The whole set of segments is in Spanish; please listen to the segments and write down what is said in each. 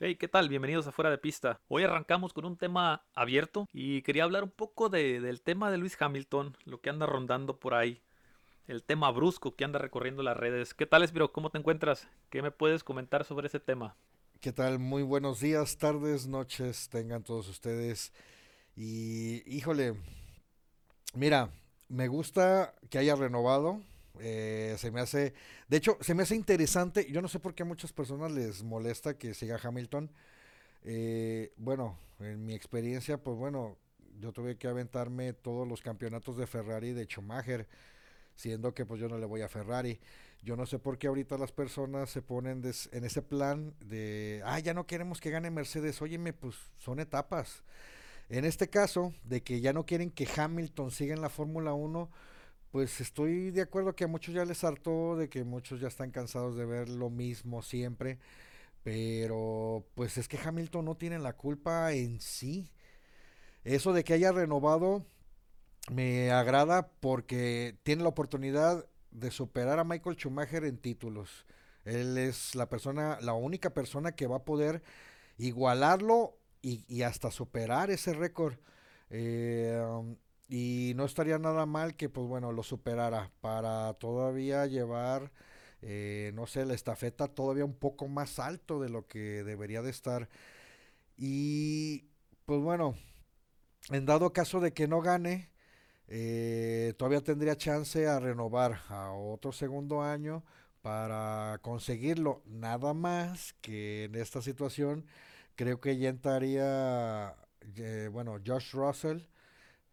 Hey, ¿qué tal? Bienvenidos a Fuera de Pista. Hoy arrancamos con un tema abierto y quería hablar un poco del tema de Luis Hamilton, lo que anda rondando por ahí, el tema brusco que anda recorriendo las redes. ¿Qué tal, Espiro? ¿Cómo te encuentras? ¿Qué me puedes comentar sobre ese tema? ¿Qué tal? Muy buenos días, tardes, noches tengan todos ustedes. Y híjole, mira, me gusta que haya renovado. Eh, se me hace, de hecho, se me hace interesante. Yo no sé por qué a muchas personas les molesta que siga Hamilton. Eh, bueno, en mi experiencia, pues bueno, yo tuve que aventarme todos los campeonatos de Ferrari de Schumacher, siendo que pues yo no le voy a Ferrari. Yo no sé por qué ahorita las personas se ponen en ese plan de, ah, ya no queremos que gane Mercedes. Óyeme, pues son etapas. En este caso, de que ya no quieren que Hamilton siga en la Fórmula 1, pues estoy de acuerdo que a muchos ya les hartó, de que muchos ya están cansados de ver lo mismo siempre. Pero pues es que Hamilton no tiene la culpa en sí. Eso de que haya renovado me agrada porque tiene la oportunidad de superar a Michael Schumacher en títulos. Él es la persona, la única persona que va a poder igualarlo y, hasta superar ese récord. Eh, um, y no estaría nada mal que, pues bueno, lo superara para todavía llevar, eh, no sé, la estafeta todavía un poco más alto de lo que debería de estar. Y, pues bueno, en dado caso de que no gane, eh, todavía tendría chance a renovar a otro segundo año para conseguirlo. Nada más que en esta situación creo que ya entraría, eh, bueno, Josh Russell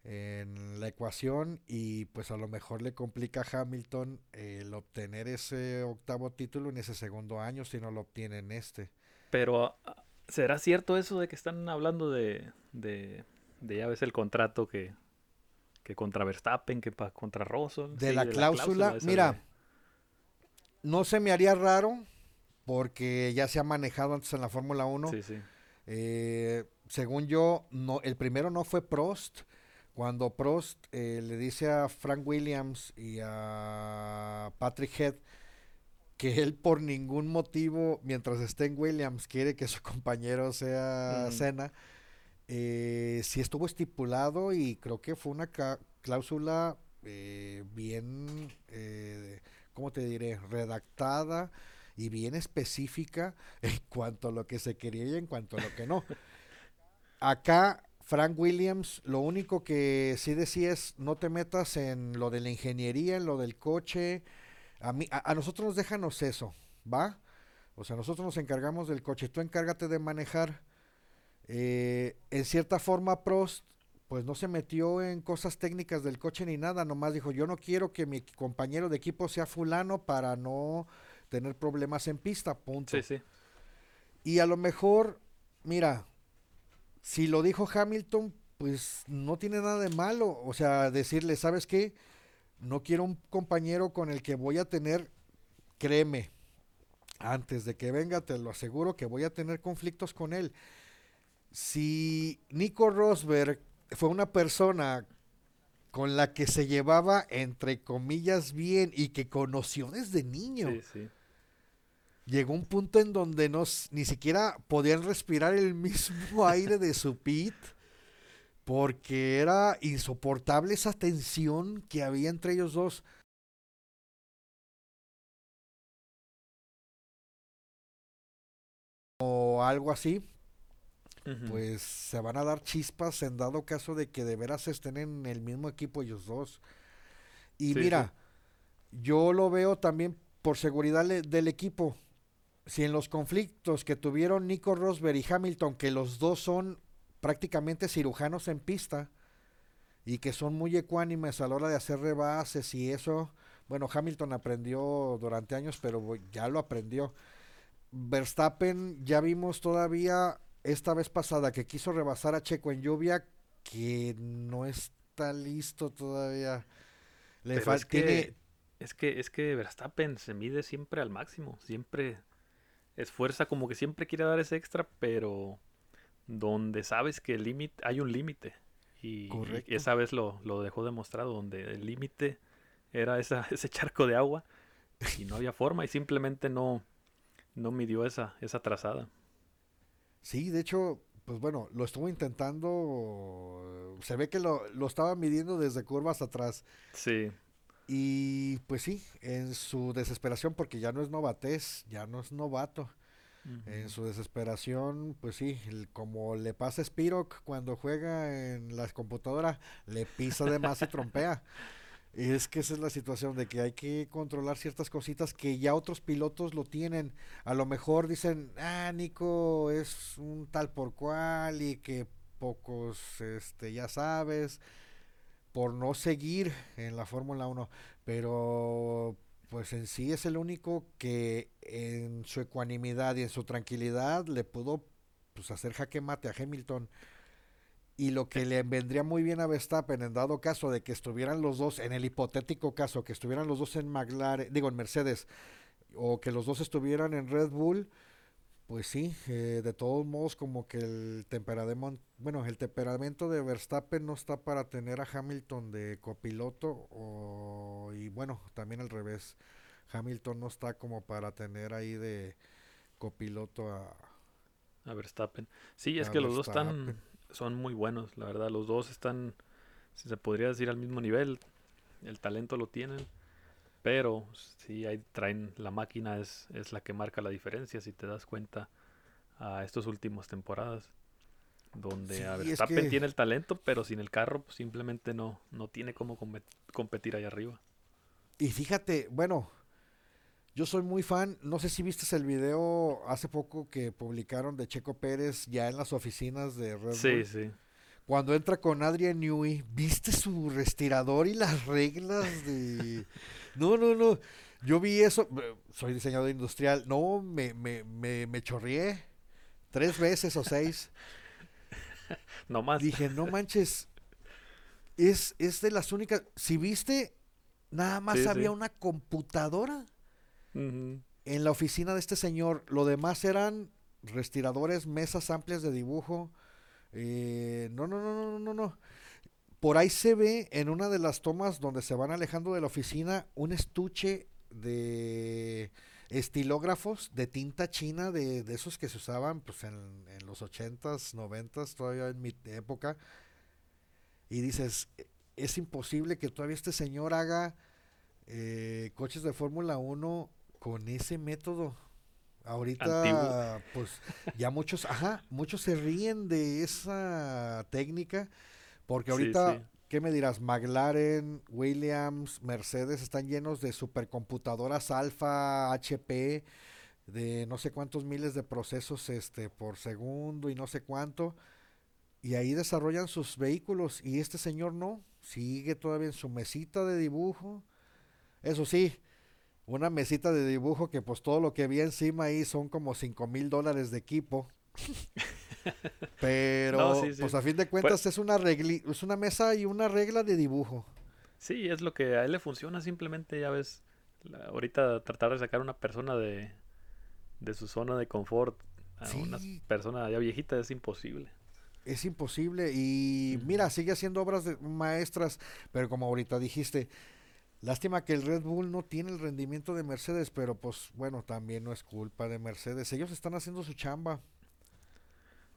en la ecuación y pues a lo mejor le complica a Hamilton el obtener ese octavo título en ese segundo año si no lo obtiene en este. Pero ¿será cierto eso de que están hablando de, de, de ya ves el contrato que que contra Verstappen, que contra Russell. De, la, cláusula, mira, no se me haría raro porque ya se ha manejado antes en la Fórmula 1. Sí, sí. Eh, según yo, no, el primero no fue Prost. Cuando Prost eh, le dice a Frank Williams y a Patrick Head que él por ningún motivo, mientras esté en Williams, quiere que su compañero sea Senna, eh, sí estuvo estipulado y creo que fue una cláusula eh, bien, eh, ¿cómo te diré?, redactada y bien específica en cuanto a lo que se quería y en cuanto a lo que no. Acá Frank Williams lo único que sí decía es no te metas en lo de la ingeniería, en lo del coche. A, mí, a, a nosotros nos déjanos eso, ¿va? O sea, nosotros nos encargamos del coche, tú encárgate de manejar eh, en cierta forma, Prost, pues no se metió en cosas técnicas del coche ni nada, nomás dijo, yo no quiero que mi compañero de equipo sea fulano para no tener problemas en pista, punto. Sí, sí. Y a lo mejor, mira, si lo dijo Hamilton, pues no tiene nada de malo, o sea, decirle, ¿sabes qué? No quiero un compañero con el que voy a tener, créeme, antes de que venga, te lo aseguro que voy a tener conflictos con él si Nico Rosberg fue una persona con la que se llevaba entre comillas bien y que conoció desde niño. Llegó un punto en donde no, ni siquiera podían respirar el mismo aire de su pit porque era insoportable esa tensión que había entre ellos dos. O algo así pues se van a dar chispas en dado caso de que de veras estén en el mismo equipo ellos dos. Y mira, yo lo veo también por seguridad del equipo. Si en los conflictos que tuvieron Nico Rosberg y Hamilton, que los dos son prácticamente cirujanos en pista y que son muy ecuánimes a la hora de hacer rebases y eso, bueno, Hamilton aprendió durante años, pero ya lo aprendió. Verstappen ya vimos todavía esta vez pasada que quiso rebasar a Checo en lluvia, que no está listo todavía. Le falta. Es que, es que, es que Verstappen se mide siempre al máximo, siempre esfuerza como que siempre quiere dar ese extra, pero donde sabes que el límite, hay un límite. Y, esa vez lo, lo dejó demostrado, donde el límite era esa, ese charco de agua. y no había forma y simplemente no, no midió esa, esa trazada. Sí, de hecho, pues bueno, lo estuvo intentando, se ve que lo, lo estaba midiendo desde curvas atrás. Sí. Y pues sí, en su desesperación, porque ya no es novatez, ya no es novato. En su desesperación, pues sí, como le pasa a Spirok cuando juega en la computadora, le pisa de más y trompea. Es que esa es la situación de que hay que controlar ciertas cositas que ya otros pilotos lo tienen. A lo mejor dicen, ah, Nico es un tal por cual y que pocos, este, ya sabes, por no seguir en la Fórmula 1. Pero pues en sí es el único que en su ecuanimidad y en su tranquilidad le pudo pues, hacer jaque mate a Hamilton. Y lo que le vendría muy bien a Verstappen en dado caso de que estuvieran los dos, en el hipotético caso que estuvieran los dos en McLaren, digo en Mercedes, o que los dos estuvieran en Red Bull, pues sí, eh, de todos modos como que el temperamento, bueno, el temperamento de Verstappen no está para tener a Hamilton de copiloto o, y bueno, también al revés, Hamilton no está como para tener ahí de copiloto a, a Verstappen. Sí, es que los dos están son muy buenos, la verdad. Los dos están, si se podría decir, al mismo nivel. El talento lo tienen. Pero sí, ahí traen, la máquina es, es la que marca la diferencia, si te das cuenta, a estas últimas temporadas. Donde a Verstappen tiene el talento, pero sin el carro pues, simplemente no, no tiene cómo competir ahí arriba. Y fíjate, bueno, yo soy muy fan, no sé si viste el video hace poco que publicaron de Checo Pérez ya en las oficinas de Red Bull. Sí, sí. Cuando entra con Adrian Newey, ¿viste su respirador y las reglas de... No, no, no. Yo vi eso, soy diseñador industrial, no, me, me, me, me chorrié tres veces o seis. no más. Dije, no manches, es, es de las únicas... Si viste, nada más había una computadora en la oficina de este señor, lo demás eran respiradores, mesas amplias de dibujo. Eh, no, no, no, no, no, no. Por ahí se ve en una de las tomas donde se van alejando de la oficina un estuche de estilógrafos de tinta china, de, esos que se usaban pues, en, en los 80s, 90s, todavía en mi época. Y dices, e, es imposible que todavía este señor haga eh, coches de Fórmula 1 con ese método. Ahorita, pues ya muchos, ajá, muchos se ríen de esa técnica, porque ahorita, ¿qué me dirás? McLaren, Williams, Mercedes están llenos de supercomputadoras alfa, HP, de no sé cuántos miles de procesos este por segundo y no sé cuánto. Y ahí desarrollan sus vehículos y este señor no, sigue todavía en su mesita de dibujo. Eso sí, una mesita de dibujo que pues todo lo que vi encima ahí son como cinco mil dólares de equipo. Pero pues a fin de cuentas pues es una regla, es una mesa y una regla de dibujo. Sí, es lo que a él le funciona simplemente, ya ves, ahorita tratar de sacar a una persona de, de su zona de confort a una persona ya viejita es imposible. Es imposible y mira, sigue haciendo obras de maestras, pero como ahorita dijiste, Lástima que el Red Bull no tiene el rendimiento de Mercedes, pero pues bueno, también no es culpa de Mercedes. Ellos están haciendo su chamba.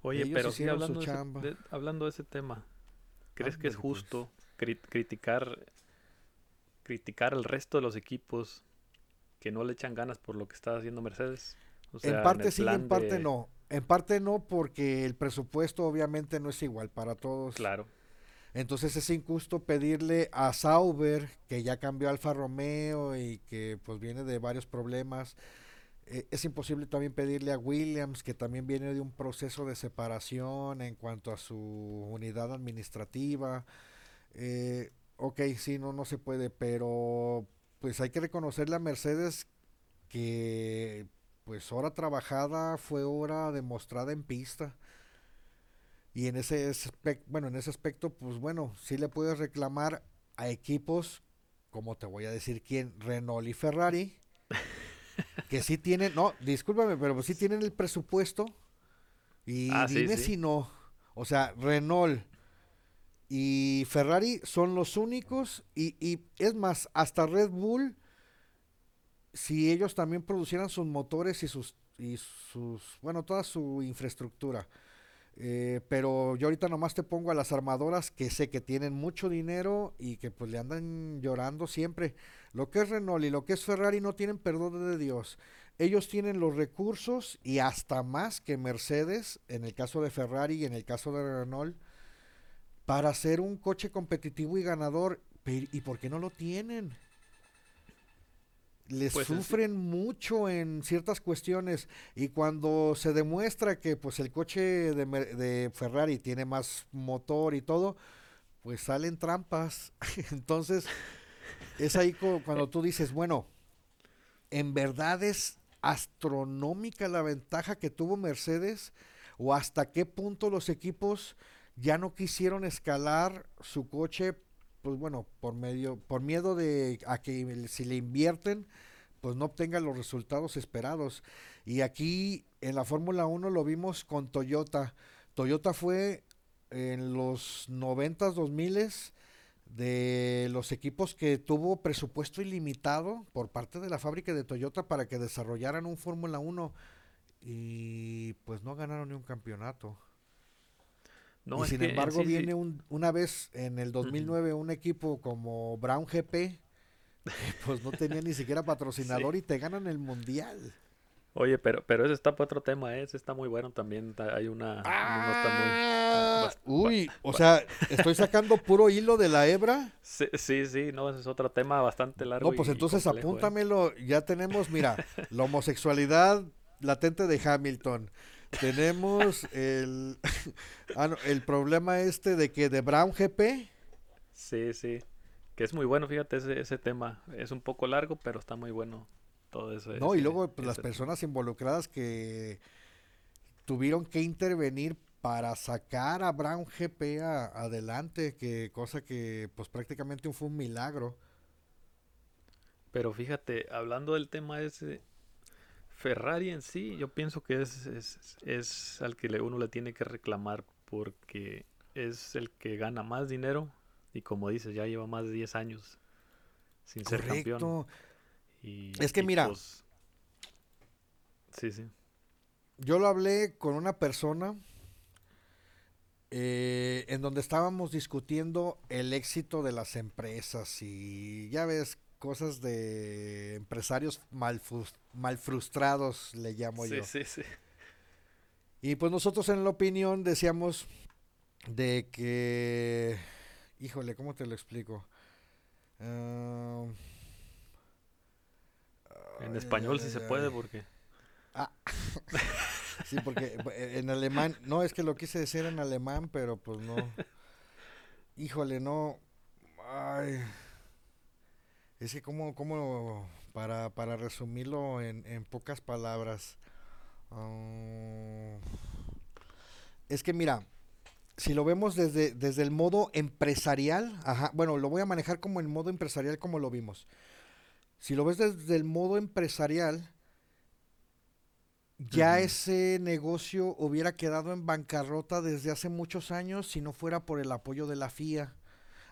Oye, pero sí hablando, de ese, hablando de ese tema, ¿crees que es pues. justo criticar criticar al resto de los equipos que no le echan ganas por lo que está haciendo Mercedes? en parte sí, en parte no. En parte no, porque el presupuesto obviamente no es igual para todos. Claro. Entonces es injusto pedirle a Sauber, que ya cambió Alfa Romeo y que pues viene de varios problemas. Eh, es imposible también pedirle a Williams, que también viene de un proceso de separación en cuanto a su unidad administrativa. Eh, ok, sí, no, no se puede, pero pues hay que reconocerle a Mercedes que pues hora trabajada fue hora demostrada en pista. Y en ese aspecto, bueno, en ese aspecto, pues bueno, sí le puedes reclamar a equipos, como te voy a decir quién, Renault y Ferrari, que sí tienen, no, discúlpame, pero sí tienen el presupuesto. Y ah, dime si no. O sea, Renault y Ferrari son los únicos. Y, y es más, hasta Red Bull si ellos también producieran sus motores y sus, y sus bueno, toda su infraestructura. Eh, pero yo ahorita nomás te pongo a las armadoras que sé que tienen mucho dinero y que pues le andan llorando siempre. Lo que es Renault y lo que es Ferrari no tienen perdón de Dios. Ellos tienen los recursos y hasta más que Mercedes, en el caso de Ferrari y en el caso de Renault, para hacer un coche competitivo y ganador. ¿Y por qué no lo tienen? Les pues sufren mucho en ciertas cuestiones y cuando se demuestra que pues el coche de, de, Ferrari tiene más motor y todo, pues salen trampas. Entonces es ahí cuando tú dices, bueno, en verdad es astronómica la ventaja que tuvo Mercedes o hasta qué punto los equipos ya no quisieron escalar su coche pues bueno, por medio, por miedo de a que si le invierten, pues no obtengan los resultados esperados. Y aquí en la Fórmula 1 lo vimos con Toyota. Toyota fue en los 90s, 2000 de los equipos que tuvo presupuesto ilimitado por parte de la fábrica de Toyota para que desarrollaran un Fórmula 1 y pues no ganaron ni un campeonato y sin embargo viene Un, una vez en el 2009 un equipo como Brown GP, pues no tenía ni siquiera patrocinador y te ganan el mundial. Oye, pero, pero ese está para otro tema, ¿eh? ese está muy bueno también. Hay una, ah, Uy, o sea, estoy sacando puro hilo de la hebra. Sí, sí, sí, no, ese es otro tema bastante largo. No, pues entonces ¿eh? apúntamelo. Ya tenemos, mira, la homosexualidad latente de Hamilton. Tenemos el, ah, el problema este de que de Brown GP. Sí, sí. Que es muy bueno, fíjate, ese, ese tema. Es un poco largo, pero está muy bueno todo eso. No, y luego pues, las personas involucradas que tuvieron que intervenir para sacar a Brown GP adelante, que cosa que pues prácticamente fue un milagro. Pero fíjate, hablando del tema ese, Ferrari en sí, yo pienso que es, es, al que uno le tiene que reclamar porque es el que gana más dinero y como dices, ya lleva más de 10 años sin ser campeón. Y, es que mira, pues, sí, sí. Yo lo hablé con una persona eh, en donde estábamos discutiendo el éxito de las empresas y ya ves cosas de empresarios mal, mal frustrados, le llamo yo. Sí, sí. Y pues nosotros en la opinión decíamos de que, híjole, ¿cómo te lo explico? en español si se puede porque... Ah. sí, porque en alemán, no, es que lo quise decir en alemán, pero pues no. Híjole, no. Ay. Es que como, como para, para resumirlo en, en pocas palabras, ah, es que mira, si lo vemos desde, desde el modo empresarial, ajá, bueno, lo voy a manejar como el modo empresarial como lo vimos. Si lo ves desde el modo empresarial, ya ese negocio hubiera quedado en bancarrota desde hace muchos años si no fuera por el apoyo de la FIA.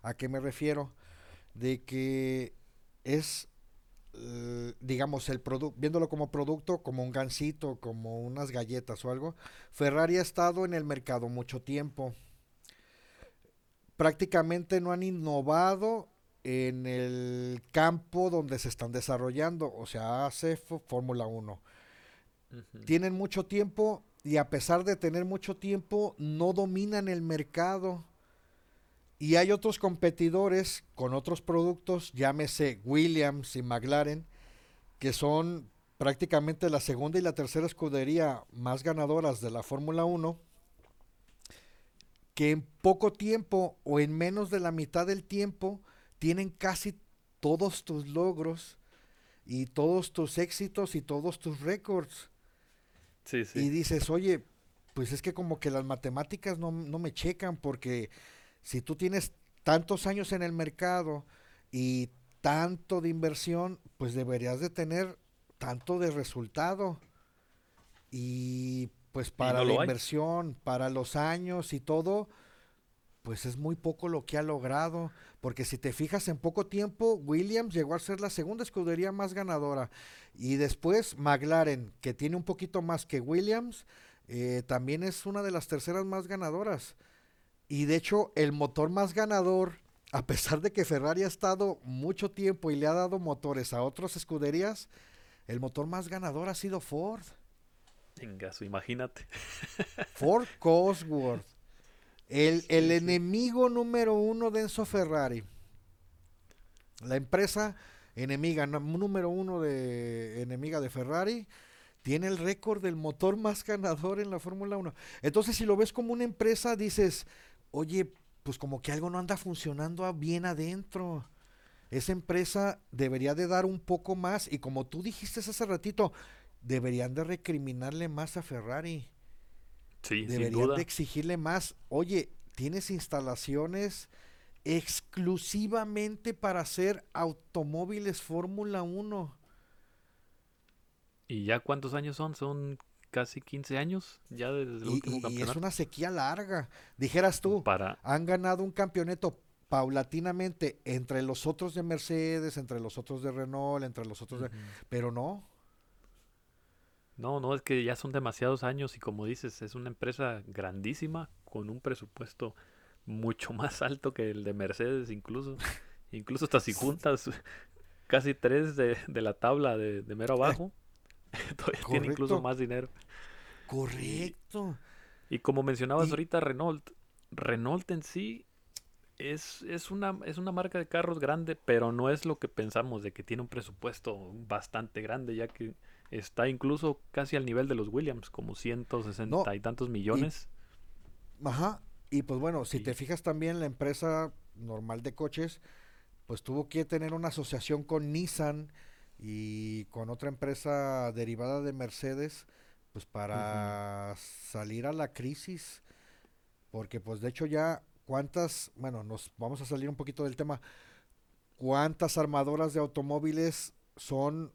¿A qué me refiero? De que es, eh, digamos, el producto, viéndolo como producto, como un gansito, como unas galletas o algo, Ferrari ha estado en el mercado mucho tiempo. Prácticamente no han innovado en el campo donde se están desarrollando, o sea, hace Fórmula 1. Tienen mucho tiempo y a pesar de tener mucho tiempo, no dominan el mercado. Y hay otros competidores con otros productos, llámese Williams y McLaren, que son prácticamente la segunda y la tercera escudería más ganadoras de la Fórmula 1, que en poco tiempo o en menos de la mitad del tiempo tienen casi todos tus logros y todos tus éxitos y todos tus récords. Y dices, oye, pues es que como que las matemáticas no, no me checan porque si tú tienes tantos años en el mercado y tanto de inversión, pues deberías de tener tanto de resultado. Y pues para la inversión, para los años y todo, pues es muy poco lo que ha logrado, porque si te fijas en poco tiempo, Williams llegó a ser la segunda escudería más ganadora y después McLaren, que tiene un poquito más que Williams, eh, también es una de las terceras más ganadoras. Y de hecho, el motor más ganador, a pesar de que Ferrari ha estado mucho tiempo y le ha dado motores a otras escuderías, el motor más ganador ha sido Ford. Venga, imagínate. Ford Cosworth. El, el enemigo número uno de Enzo Ferrari. La empresa enemiga número uno de enemiga de Ferrari tiene el récord del motor más ganador en la Fórmula 1. Entonces, si lo ves como una empresa, dices, oye, pues como que algo no anda funcionando bien adentro. Esa empresa debería de dar un poco más y como tú dijiste hace ratito, deberían de recriminarle más a Ferrari. Sí, deberían de exigirle más. Oye, tienes instalaciones exclusivamente para hacer automóviles Fórmula 1. ¿Y ya cuántos años son? Son casi 15 años ya desde el último campeonato. Y es una sequía larga. Dijeras tú, Para... han ganado un campeonato paulatinamente entre los otros de Mercedes, entre los otros de Renault, entre los otros de... Pero no. No, no, es que ya son demasiados años y como dices, es una empresa grandísima con un presupuesto mucho más alto que el de Mercedes incluso. incluso hasta si juntas casi tres de, la tabla de, de mero abajo. Todavía tiene incluso más dinero. Correcto. Y, como mencionabas ahorita, Renault. Renault en sí es, es, una, es una marca de carros grande, pero no es lo que pensamos de que tiene un presupuesto bastante grande, ya que está incluso casi al nivel de los Williams, como 160 y tantos millones. ajá. Y pues bueno, si te fijas también, la empresa normal de coches, pues tuvo que tener una asociación con Nissan y con otra empresa derivada de Mercedes, pues para salir a la crisis, porque pues de hecho ya cuántas, bueno, nos vamos a salir un poquito del tema, cuántas armadoras de automóviles son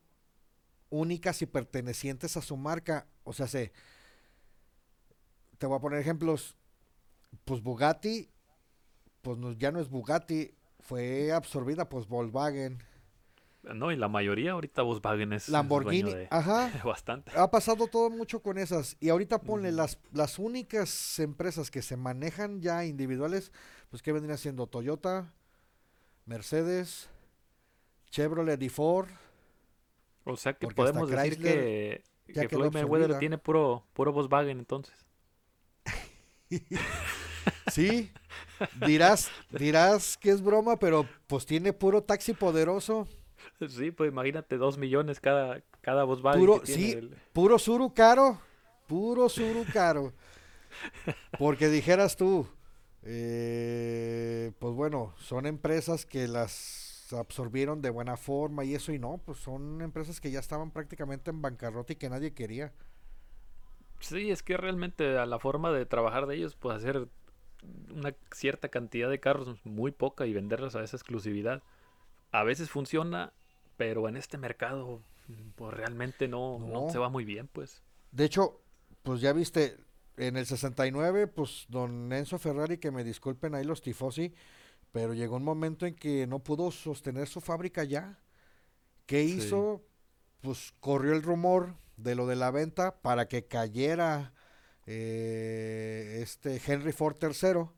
únicas y pertenecientes a su marca, o sea, se, te voy a poner ejemplos, pues Bugatti, pues ya no es Bugatti, fue absorbida pues Volkswagen, no, y la mayoría ahorita Volkswagen es Lamborghini, ajá. bastante. Ha pasado todo mucho con esas. Y ahorita ponle las, las únicas empresas que se manejan ya individuales, pues que vendrían siendo Toyota, Mercedes, Chevrolet y Ford. O sea que podemos decir que, que Floyd Mayweather tiene puro, puro Volkswagen entonces. sí, dirás, dirás que es broma, pero pues tiene puro taxi poderoso. Sí, pues imagínate, dos millones cada, cada Volkswagen. Puro, sí, puro suru caro, puro suru caro. Porque dijeras tú, eh, pues bueno, son empresas que las absorbieron de buena forma y eso y no, pues son empresas que ya estaban prácticamente en bancarrota y que nadie quería. Sí, es que realmente a la forma de trabajar de ellos, pues hacer una cierta cantidad de carros muy poca y venderlos a esa exclusividad. A veces funciona pero en este mercado, pues realmente no, no. se va muy bien, pues. De hecho, pues ya viste, en el 69, pues don Enzo Ferrari, que me disculpen ahí los tifosi, pero llegó un momento en que no pudo sostener su fábrica ya. ¿Qué hizo? Pues corrió el rumor de lo de la venta para que cayera eh, este Henry Ford III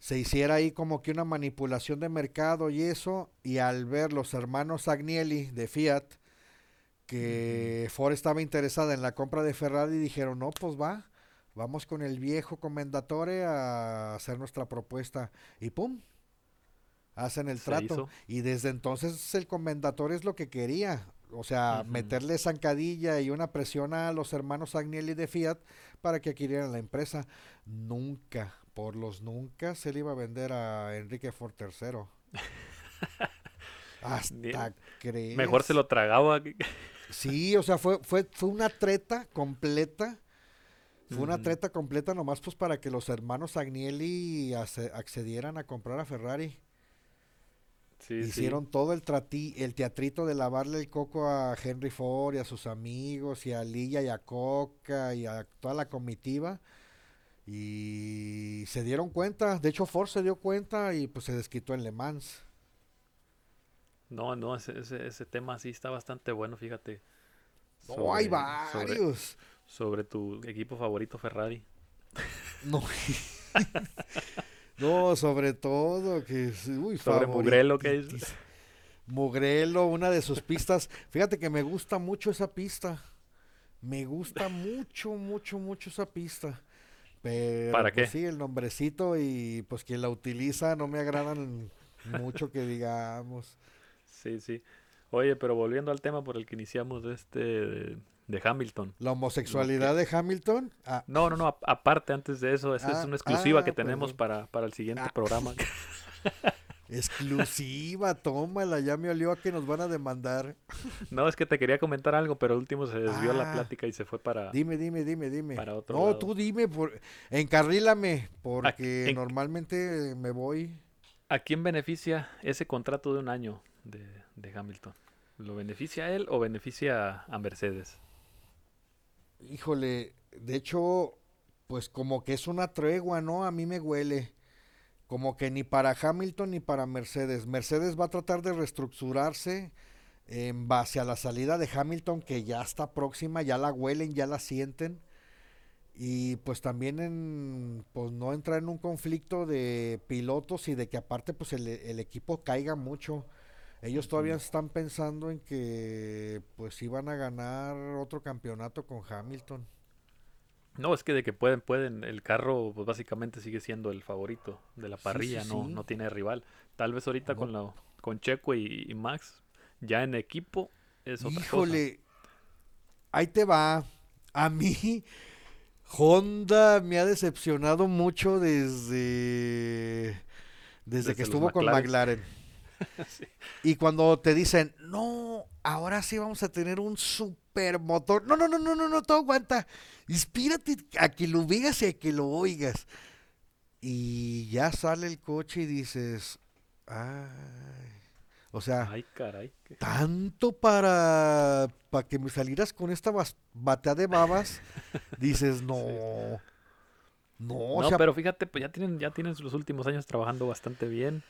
se hiciera ahí como que una manipulación de mercado y eso, y al ver los hermanos Agnelli de Fiat, que Ford estaba interesada en la compra de Ferrari, dijeron, no, pues va, vamos con el viejo Comendatore a hacer nuestra propuesta, y pum, hacen el trato. Y desde entonces el Comendatore es lo que quería, o sea, meterle zancadilla y una presión a los hermanos Agnelli de Fiat para que adquirieran la empresa. Nunca por los nunca se le iba a vender a Enrique Ford III. Hasta crees. Mejor se lo tragaba. sí, o sea, fue, fue, fue una treta completa. Fue una treta completa nomás pues para que los hermanos Agnelli accedieran a comprar a Ferrari. Hicieron todo el, el teatrito de lavarle el coco a Henry Ford y a sus amigos y a Lilla y a Coca y a toda la comitiva Y se dieron cuenta, de hecho Ford se dio cuenta y pues se desquitó en Le Mans. No, no, ese, ese, tema sí está bastante bueno, fíjate. no, hay varios. Sobre, tu equipo favorito Ferrari. No. no, sobre todo que uy, sobre Mugrelo que es. Mugrelo, una de sus pistas. Fíjate que me gusta mucho esa pista. Me gusta mucho, mucho, mucho esa pista. Pero, ¿Para pues, qué? sí, el nombrecito y pues quien la utiliza no me agradan mucho que digamos. Sí, sí. Oye, pero volviendo al tema por el que iniciamos de este de, Hamilton. ¿La homosexualidad de Hamilton? Ah. No, no, no, aparte antes de eso, esa es ah, una exclusiva que ah, tenemos para, para el siguiente programa. Exclusiva, tómala, ya me olió a que nos van a demandar. No, es que te quería comentar algo, pero último se desvió la plática y se fue para. Dime, dime, dime, dime. no, tú dime, por, encarrílame, porque normalmente me voy. ¿A quién beneficia ese contrato de un año de, de Hamilton? ¿Lo beneficia a él o beneficia a Mercedes? Híjole, de hecho, pues como que es una tregua, ¿no? A mí me huele como que ni para Hamilton ni para Mercedes. Mercedes va a tratar de reestructurarse en base a la salida de Hamilton que ya está próxima, ya la huelen, ya la sienten. Y pues también en, pues no entrar en un conflicto de pilotos y de que aparte pues el, el equipo caiga mucho. Ellos todavía están pensando en que pues iban a ganar otro campeonato con Hamilton. No, es que de que pueden, pueden, el carro pues básicamente sigue siendo el favorito de la parrilla, no, no tiene rival. Tal vez ahorita con la, con Checo y, Max, ya en equipo es otra Híjole, ahí te va. A mí, Honda me ha decepcionado mucho desde, desde, que estuvo con McLaren. Y cuando te dicen, no, ahora sí vamos a tener un super motor. No, no, no, no, no, no, todo aguanta. Inspírate a que lo veas y a que lo oigas. Y ya sale el coche y dices, ay. O sea, tanto para, para que me salieras con esta batea de babas, dices, no. No, no pero fíjate, pues ya tienen, ya tienen los últimos años trabajando bastante bien.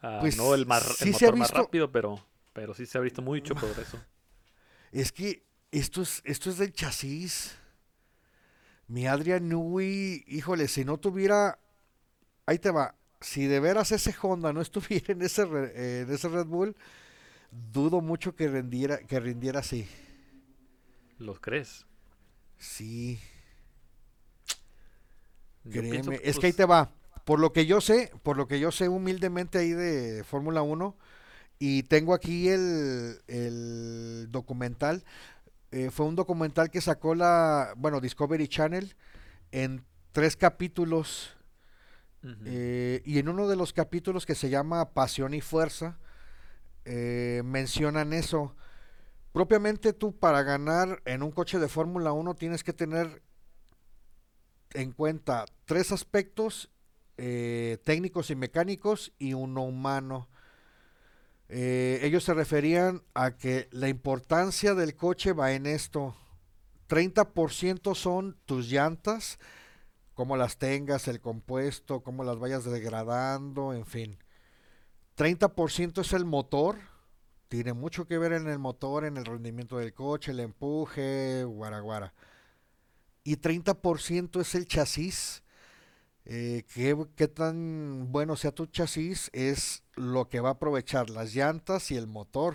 Ah, pues no el, más, motor más rápido, pero, pero sí se ha visto mucho progreso. Es que esto es, esto es del chasis. Mi Adrian Newey, híjole, si no tuviera. Ahí te va. Si de veras ese Honda no estuviera en ese, en ese Red Bull, dudo mucho que rindiera, que rindiera así. ¿Los crees? Sí. Créeme, es que ahí pues te va. Por lo que yo sé, por lo que yo sé humildemente ahí de Fórmula 1, y tengo aquí el, documental, eh, fue un documental que sacó la, bueno, Discovery Channel en tres capítulos. Eh, y en uno de los capítulos que se llama Pasión y Fuerza, eh, mencionan eso. Propiamente tú para ganar en un coche de Fórmula 1 tienes que tener en cuenta tres aspectos eh, técnicos y mecánicos y uno humano. Eh, ellos se referían a que la importancia del coche va en esto. 30% son tus llantas, cómo las tengas, el compuesto, cómo las vayas degradando, en fin. 30% es el motor, tiene mucho que ver en el motor, en el rendimiento del coche, el empuje, guaraguara. Y 30% es el chasis, eh, qué, tan bueno sea tu chasis es lo que va a aprovechar las llantas y el motor.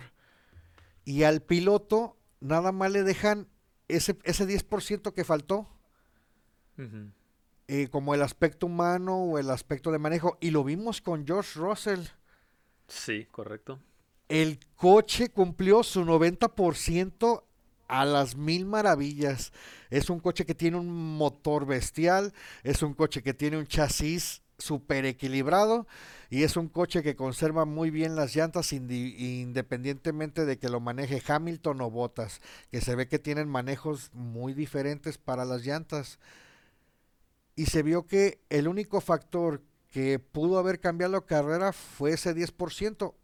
Y al piloto nada más le dejan ese, ese 10% que faltó. Eh, como el aspecto humano o el aspecto de manejo. Y lo vimos con George Russell. Sí, correcto. El coche cumplió su 90% a las mil maravillas. Es un coche que tiene un motor bestial, es un coche que tiene un chasis súper equilibrado y es un coche que conserva muy bien las llantas independientemente de que lo maneje Hamilton o Bottas, que se ve que tienen manejos muy diferentes para las llantas. Y se vio que el único factor que pudo haber cambiado carrera fue ese 10%,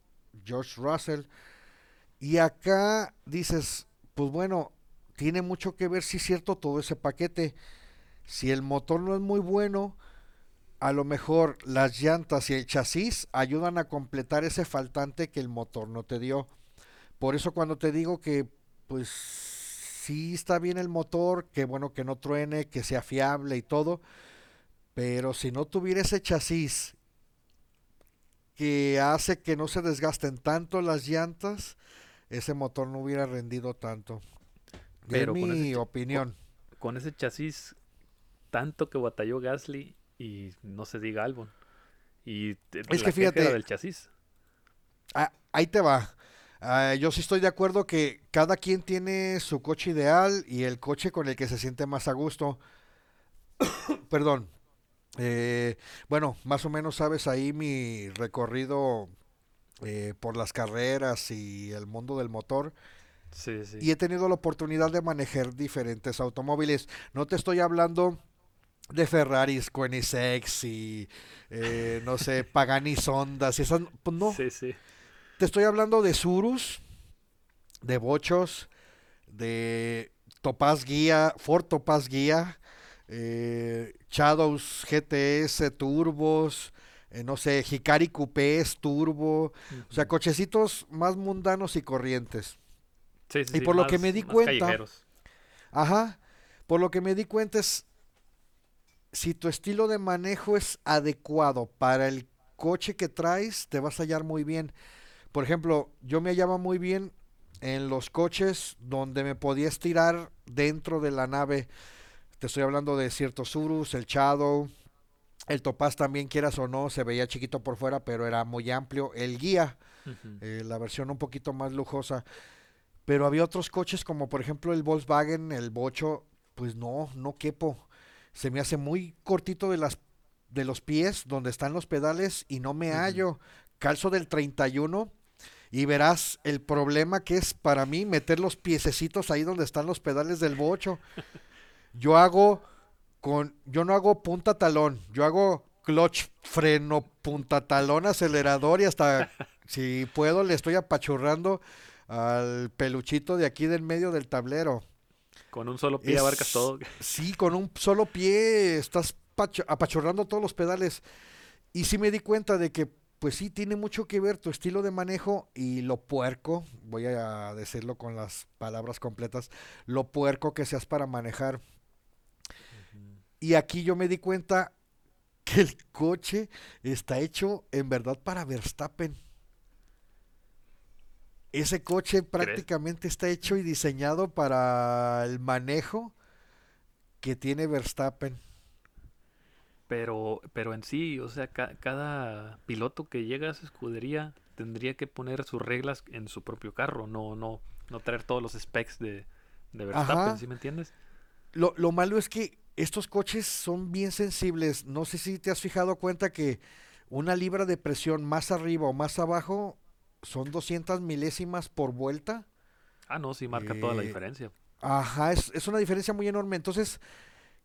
George Russell. Y acá dices, pues bueno, tiene mucho que ver, si es cierto, todo ese paquete. Si el motor no es muy bueno, a lo mejor las llantas y el chasis ayudan a completar ese faltante que el motor no te dio. Por eso cuando te digo que pues sí está bien el motor, que bueno que no truene, que sea fiable y todo, pero si no tuviera ese chasis que hace que no se desgasten tanto las llantas, ese motor no hubiera rendido tanto. Pero es mi opinión. Con, ese chasis tanto que batalló Gasly y no se diga Albon. Y es que fíjate del chasis. Ah, ahí te va. Ah, yo sí estoy de acuerdo que cada quien tiene su coche ideal y el coche con el que se siente más a gusto. Perdón. Eh, bueno, más o menos sabes ahí mi recorrido eh, por las carreras y el mundo del motor. Sí, sí. Y he tenido la oportunidad de manejar diferentes automóviles. No te estoy hablando de Ferraris, Koenigsegg y eh, no sé, Pagani Sondas y esas, pues no. Sí, sí. Te estoy hablando de Surus, de Bochos, de Topaz Guía, Ford Topaz Guía, eh, Shadows GTS Turbos, eh, no sé, Hikari Coupés Turbo, o sea, cochecitos más mundanos y corrientes. Sí, sí, y por lo que me di cuenta, ajá, por lo que me di cuenta es si tu estilo de manejo es adecuado para el coche que traes, te vas a hallar muy bien. Por ejemplo, yo me hallaba muy bien en los coches donde me podía estirar dentro de la nave. Te estoy hablando de ciertos Urus, el Shadow, el Topaz también, quieras o no, se veía chiquito por fuera, pero era muy amplio. El Guía, eh, la versión un poquito más lujosa. Pero había otros coches como por ejemplo el Volkswagen, el Bocho, pues no, no quepo se me hace muy cortito de las de los pies donde están los pedales y no me hallo. Calzo del 31 y verás el problema que es para mí meter los piececitos ahí donde están los pedales del bocho. Yo hago con yo no hago punta talón, yo hago clutch, freno, punta talón, acelerador y hasta si puedo le estoy apachurrando al peluchito de aquí del medio del tablero. Con un solo pie abarcas todo. Sí, con un solo pie estás apachorrando todos los pedales. Y sí me di cuenta de que, pues sí, tiene mucho que ver tu estilo de manejo y lo puerco, voy a decirlo con las palabras completas, lo puerco que seas para manejar. Y aquí yo me di cuenta que el coche está hecho en verdad para Verstappen. Ese coche prácticamente está hecho y diseñado para el manejo que tiene Verstappen. Pero, pero en sí, o sea, cada piloto que llega a esa escudería tendría que poner sus reglas en su propio carro, no, no, no traer todos los specs de, de Verstappen, ¿sí me entiendes? Lo, lo malo es que estos coches son bien sensibles. No sé si te has fijado cuenta que una libra de presión más arriba o más abajo son 200 milésimas por vuelta. Ah, no, sí marca toda la eh, diferencia. Ajá, es, es, una diferencia muy enorme. Entonces,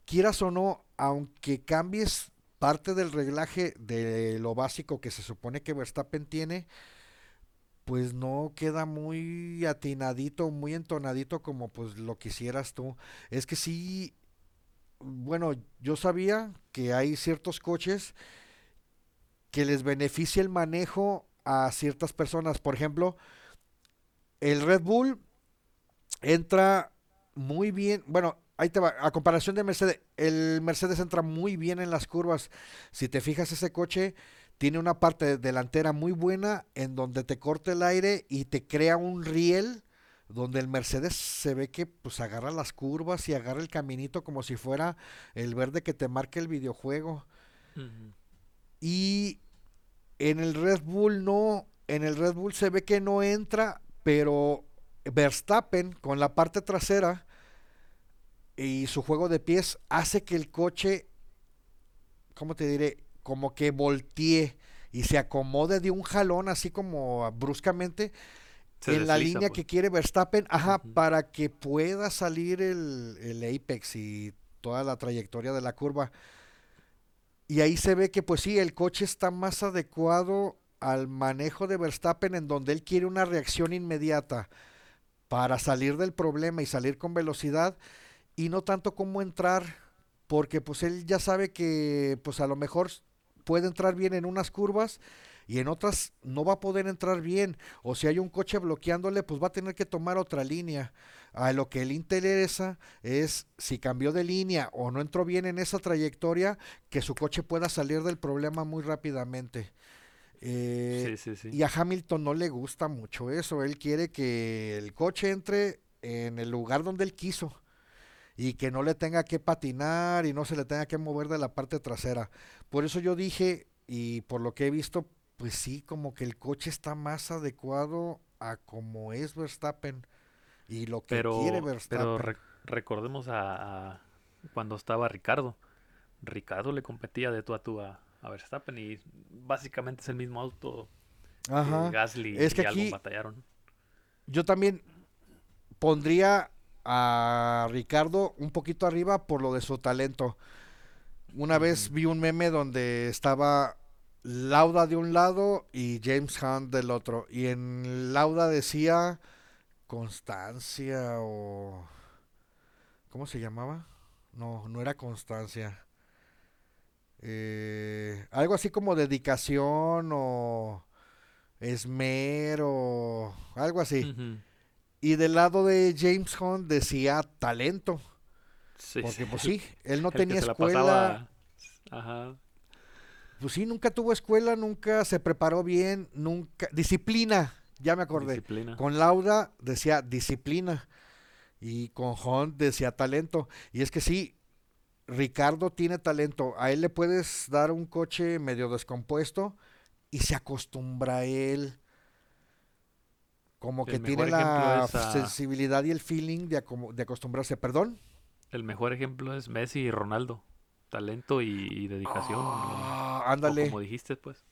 quieras o no, aunque cambies parte del reglaje de lo básico que se supone que Verstappen tiene, pues no queda muy atinadito, muy entonadito como pues lo quisieras tú. Es que sí, bueno, yo sabía que hay ciertos coches que les beneficia el manejo a ciertas personas. Por ejemplo, el Red Bull entra muy bien. Bueno, ahí te va. A comparación de Mercedes, el Mercedes entra muy bien en las curvas. Si te fijas, ese coche tiene una parte delantera muy buena en donde te corta el aire y te crea un riel donde el Mercedes se ve que pues agarra las curvas y agarra el caminito como si fuera el verde que te marca el videojuego. Y en el Red Bull no, en el Red Bull se ve que no entra, pero Verstappen con la parte trasera y su juego de pies hace que el coche, ¿cómo te diré? Como que voltee y se acomode de un jalón así como bruscamente en la línea que quiere Verstappen, ajá, para que pueda salir el, el apex y toda la trayectoria de la curva. Y ahí se ve que pues sí, el coche está más adecuado al manejo de Verstappen en donde él quiere una reacción inmediata para salir del problema y salir con velocidad y no tanto como entrar porque pues él ya sabe que pues a lo mejor puede entrar bien en unas curvas y en otras no va a poder entrar bien. O si hay un coche bloqueándole, pues va a tener que tomar otra línea. A lo que le interesa es si cambió de línea o no entró bien en esa trayectoria, que su coche pueda salir del problema muy rápidamente. Eh, y a Hamilton no le gusta mucho eso. Él quiere que el coche entre en el lugar donde él quiso y que no le tenga que patinar y no se le tenga que mover de la parte trasera. Por eso yo dije, y por lo que he visto, pues sí, como que el coche está más adecuado a como es Verstappen y lo que quiere Verstappen. Pero recordemos a, cuando estaba Ricardo. Ricardo le competía de tú a tú a, Verstappen y básicamente es el mismo auto Ajá. Gasly es que y algo batallaron. Yo también pondría a Ricardo un poquito arriba por lo de su talento. Una vez vi un meme donde estaba Lauda de un lado y James Hunt del otro. Y en Lauda decía Constancia o... ¿Cómo se llamaba? No, no era Constancia. Eh, algo así como dedicación o esmero, algo así. Y del lado de James Hunt decía talento. porque pues sí, él no tenía escuela. Ajá pues sí, nunca tuvo escuela, nunca se preparó bien, nunca. Disciplina, ya me acordé. Con Lauda decía disciplina y con Hunt decía talento. Y es que sí, Ricardo tiene talento. A él le puedes dar un coche medio descompuesto y se acostumbra a él. Como que tiene la sensibilidad y el feeling de, de acostumbrarse. ¿Perdón? El mejor ejemplo es Messi y Ronaldo talento y, dedicación. Ah, ándale. Como dijiste, pues.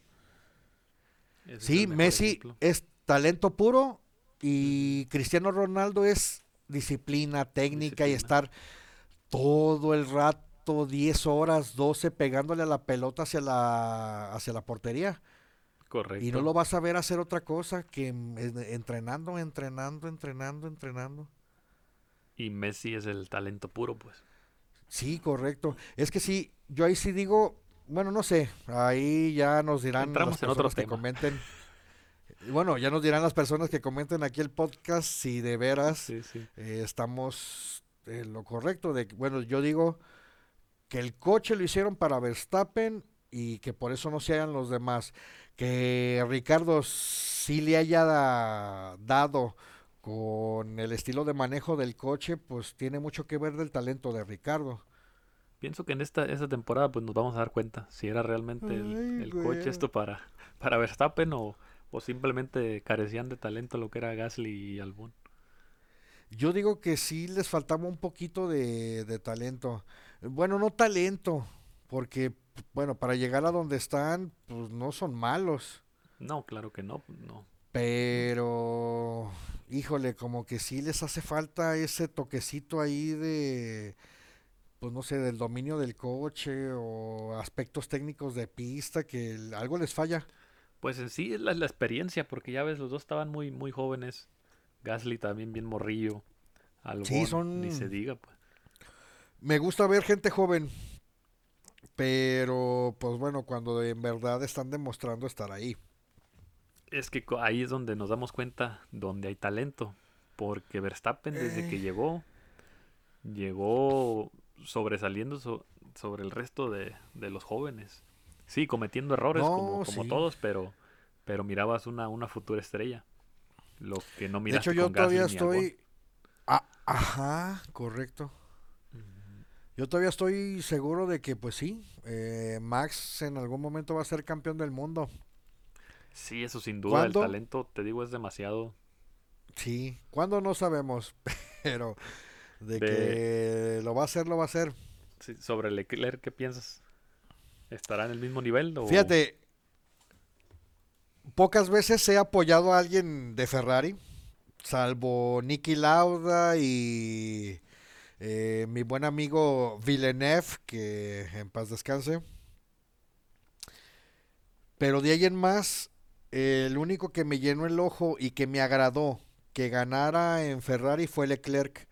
sí, Messi es talento puro y Cristiano Ronaldo es disciplina, técnica y estar todo el rato, 10 horas, 12 pegándole a la pelota hacia la, hacia la portería. Correcto. Y no lo vas a ver hacer otra cosa que entrenando, entrenando, entrenando, entrenando. Y Messi es el talento puro, pues. Sí, correcto. Es que sí, yo ahí sí digo, bueno, no sé, ahí ya nos dirán las personas que comenten. Bueno, ya nos dirán las personas que comenten aquí el podcast si de veras eh, estamos en lo correcto. De, bueno, yo digo que el coche lo hicieron para Verstappen y que por eso no se hayan los demás. Que Ricardo sí le haya dado con el estilo de manejo del coche, pues tiene mucho que ver del talento de Ricardo. Pienso que en esta, esta temporada pues nos vamos a dar cuenta si era realmente el, coche esto para, para Verstappen o, o, simplemente carecían de talento lo que era Gasly y Albon. Yo digo que sí les faltaba un poquito de, de talento. Bueno, no talento, porque bueno, para llegar a donde están, pues no son malos. No, claro que no, no. Pero, híjole, como que sí les hace falta ese toquecito ahí de, pues no sé, del dominio del coche o aspectos técnicos de pista que algo les falla. Pues en sí es la, experiencia, porque ya ves, los dos estaban muy, muy jóvenes. Gasly también bien morrillo. Albon, sí, son... Ni se diga, pues. Me gusta ver gente joven, pero pues bueno, cuando en verdad están demostrando estar ahí es que ahí es donde nos damos cuenta donde hay talento. Porque Verstappen desde que eh. llegó, llegó sobresaliendo sobre el resto de, los jóvenes. Sí, cometiendo errores como, como todos, pero, pero mirabas una, una futura estrella. Lo que no miraste De hecho, yo todavía estoy... Ah, ajá, correcto. Yo todavía estoy seguro de que, pues sí, eh, Max en algún momento va a ser campeón del mundo. Sí, eso sin duda, el talento, te digo, es demasiado. Sí, cuando no sabemos, pero de, que lo va a hacer, lo va a hacer. Sí, sobre Leclerc, ¿qué piensas? ¿Estará en el mismo nivel? O... Fíjate, pocas veces he apoyado a alguien de Ferrari, salvo Nicky Lauda y eh, mi buen amigo Villeneuve, que en paz descanse. Pero de ahí en más, el único que me llenó el ojo y que me agradó que ganara en Ferrari fue Leclerc.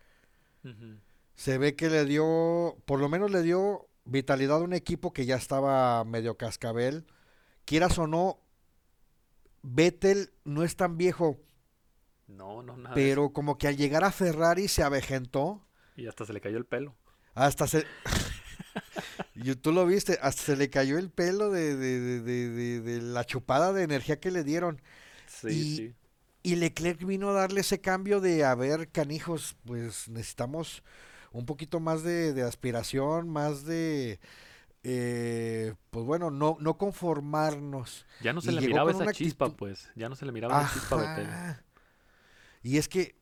se ve que le dio, por lo menos le dio vitalidad a un equipo que ya estaba medio cascabel. Quieras o no, Vettel no es tan viejo. No, no, nada. Pero como que al llegar a Ferrari se avejentó. Y hasta se le cayó el pelo. Hasta se... y tú lo viste, hasta se le cayó el pelo de, de, la chupada de energía que le dieron. Sí, y, sí. Y Leclerc vino a darle ese cambio de, a ver, canijos, pues necesitamos un poquito más de, aspiración, más de... Eh, pues bueno, no, no conformarnos. Ya no se le miraba esa chispa, pues. Ya no se le miraba esa chispa a Vettel. Y es que,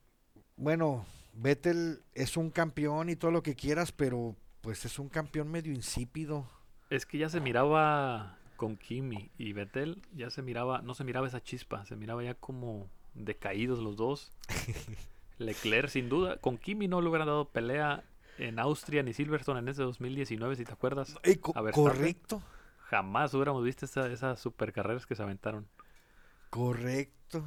bueno, Vettel es un campeón y todo lo que quieras, pero pues es un campeón medio insípido. Es que ya se miraba con Kimi y Vettel, ya se miraba, no se miraba esa chispa, se miraba ya como decaídos los dos. Leclerc, sin duda, con Kimi no le hubieran dado pelea en Austria ni Silverstone en ese 2019, si te acuerdas. correcto. Jamás hubiéramos visto esas super carreras que se aventaron. Correcto.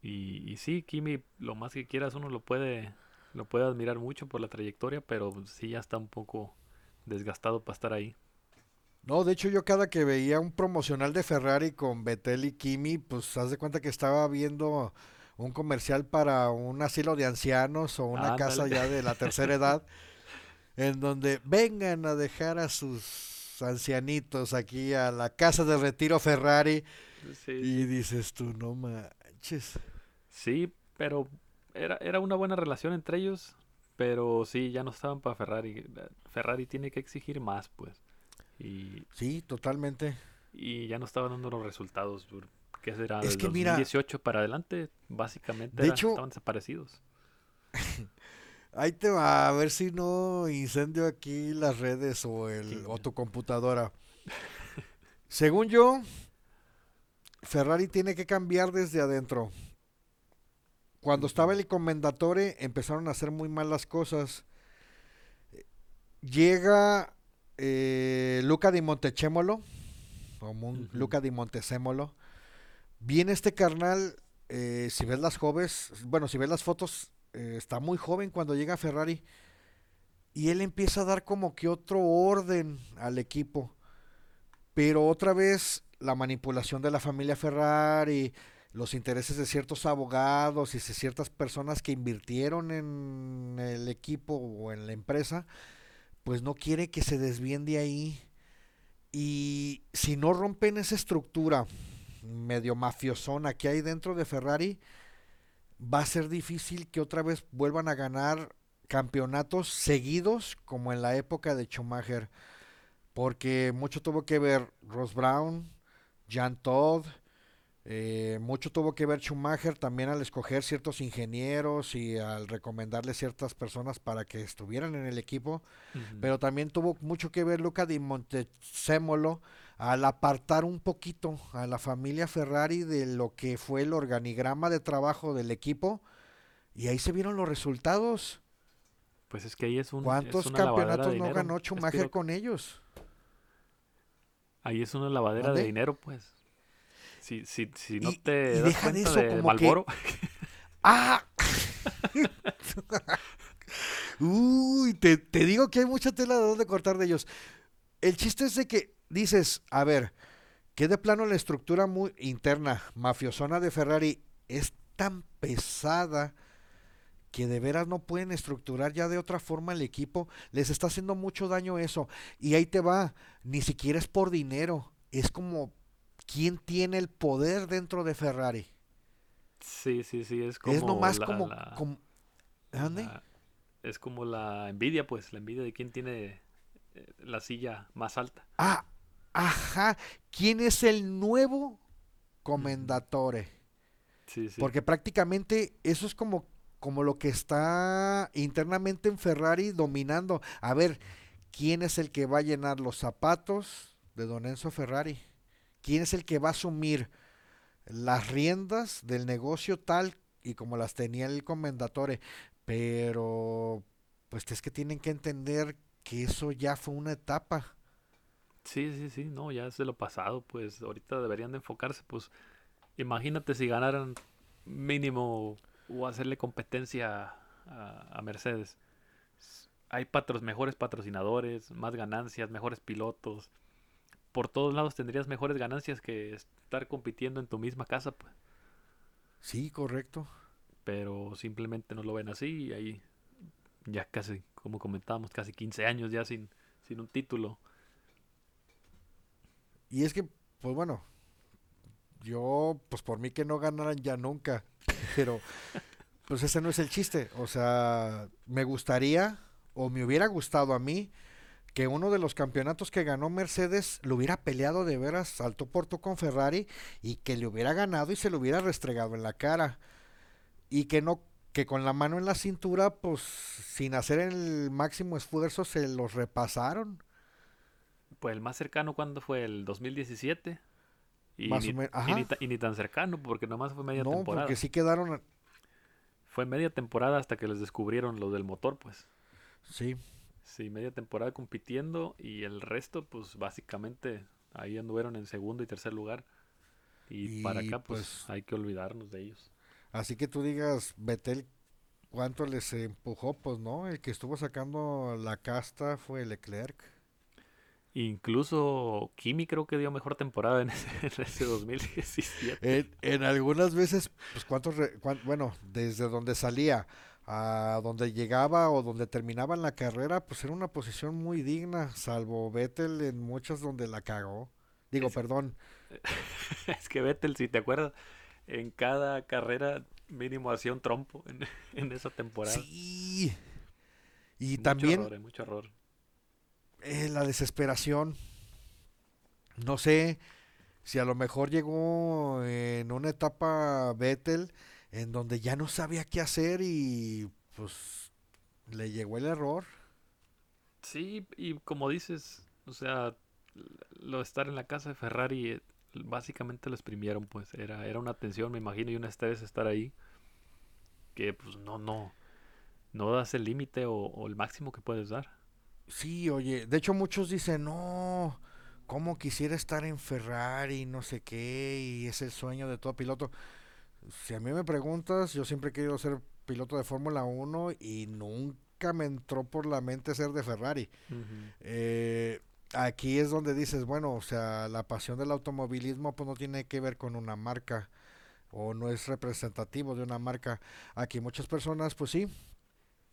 Y, y, sí, Kimi, lo más que quieras, uno lo puede, lo puede admirar mucho por la trayectoria, pero sí ya está un poco desgastado para estar ahí. No, de hecho yo cada que veía un promocional de Ferrari con Vettel y Kimi, pues haz de cuenta que estaba viendo un comercial para un asilo de ancianos o una casa ya de la tercera edad, en donde vengan a dejar a sus ancianitos aquí a la casa de retiro Ferrari. y dices tú, no manches. Sí, pero era, era una buena relación entre ellos, pero sí, ya no estaban para Ferrari. Ferrari tiene que exigir más, pues. Y, sí, totalmente. Y ya no estaban dando los resultados. ¿Qué será? Es que 2018 para adelante, básicamente de hecho, estaban desaparecidos. Ahí te va, a ver si no incendio aquí las redes o, el, o tu computadora. Según yo, Ferrari tiene que cambiar desde adentro. Cuando estaba el comendatore empezaron a hacer muy mal las cosas. Llega eh, Luca di Montechémolo, o Luca di Montecémolo. Viene este carnal, eh, si ves las jóvenes, bueno, si ves las fotos, eh, está muy joven cuando llega a Ferrari. Y él empieza a dar como que otro orden al equipo. Pero otra vez la manipulación de la familia Ferrari, los intereses de ciertos abogados y de ciertas personas que invirtieron en el equipo o en la empresa, pues no quiere que se desvíen de ahí. Y si no rompen esa estructura medio mafiosona que hay dentro de Ferrari, va a ser difícil que otra vez vuelvan a ganar campeonatos seguidos como en la época de Schumacher. Porque mucho tuvo que ver Ross Brown, Jan Todd, eh, mucho tuvo que ver Schumacher también al escoger ciertos ingenieros y al recomendarle ciertas personas para que estuvieran en el equipo, pero también tuvo mucho que ver Luca di Montezemolo al apartar un poquito a la familia Ferrari de lo que fue el organigrama de trabajo del equipo y ahí se vieron los resultados. Pues es que ahí es un ¿Cuántos campeonatos no ganó Schumacher con ellos? Ahí es una lavadera de dinero, pues. Si, si, si no te das cuenta de, Malboro. ¡Ah! Uy, te, te, digo que hay mucha tela de donde cortar de ellos. El chiste es de que dices, a ver, que de plano la estructura muy interna, mafiosona de Ferrari, es tan pesada que de veras no pueden estructurar ya de otra forma el equipo. Les está haciendo mucho daño eso. Y ahí te va, ni siquiera es por dinero, es como quién tiene el poder dentro de Ferrari. Sí, sí, sí, es como. Es nomás como. es como la envidia, pues, la envidia de quién tiene eh, la silla más alta. Ah, ajá. ¿Quién es el nuevo comendatore? Sí, sí. Porque prácticamente eso es como, como lo que está internamente en Ferrari dominando. A ver, ¿quién es el que va a llenar los zapatos de Don Enzo Ferrari? Quién es el que va a asumir las riendas del negocio tal y como las tenía el comendatore. Pero, pues es que tienen que entender que eso ya fue una etapa. Sí, sí, sí, no, ya es de lo pasado, pues ahorita deberían de enfocarse, pues imagínate si ganaran mínimo o hacerle competencia a, Mercedes. hay patros, mejores patrocinadores, más ganancias, mejores pilotos. Por todos lados tendrías mejores ganancias que estar compitiendo en tu misma casa. Pues. Sí, correcto. Pero simplemente no lo ven así y ahí ya casi, como comentábamos, casi 15 años ya sin, sin un título. Y es que, pues bueno, yo, pues por mí que no ganaran ya nunca, pero pues ese no es el chiste. O sea, me gustaría o me hubiera gustado a mí que uno de los campeonatos que ganó Mercedes lo hubiera peleado de veras salto por tu con Ferrari y que le hubiera ganado y se lo hubiera restregado en la cara. Y que no que con la mano en la cintura, pues sin hacer el máximo esfuerzo se los repasaron. Pues el más cercano cuando fue el 2017. Y, ni, y, ni, tan cercano, porque nomás fue media temporada. No, porque sí quedaron. Fue media temporada hasta que les descubrieron lo del motor, pues. Sí. Sí, media temporada compitiendo y el resto, pues básicamente ahí anduvieron en segundo y tercer lugar. Y, para acá, pues, pues, hay que olvidarnos de ellos. Así que tú digas, Betel, ¿cuánto les empujó? Pues no, el que estuvo sacando la casta fue Leclerc. Incluso Kimi creo que dio mejor temporada en ese, 2017. En, algunas veces, pues cuántos, bueno, desde donde salía a donde llegaba o donde terminaba la carrera, pues era una posición muy digna, salvo Vettel en muchas donde la cagó. Digo, perdón. Es que Vettel, si te acuerdas, en cada carrera mínimo hacía un trompo en, esa temporada. Sí. Y también... Error, mucho error eh, la desesperación. No sé si a lo mejor llegó en una etapa Vettel en donde ya no sabía qué hacer y pues le llegó el error. Sí, y como dices, o sea, lo de estar en la casa de Ferrari eh, básicamente lo exprimieron, pues era era una tensión, me imagino, y una estrés estar ahí que pues no no no das el límite o el máximo que puedes dar. Sí, oye, de hecho muchos dicen, no, ¿cómo quisiera estar en Ferrari, no sé qué, y es el sueño de todo piloto? Si a mí me preguntas, yo siempre he querido ser piloto de Fórmula 1 y nunca me entró por la mente ser de Ferrari. Eh, aquí es donde dices, bueno, o sea, la pasión del automovilismo pues no tiene que ver con una marca o no es representativo de una marca. Aquí muchas personas, pues sí,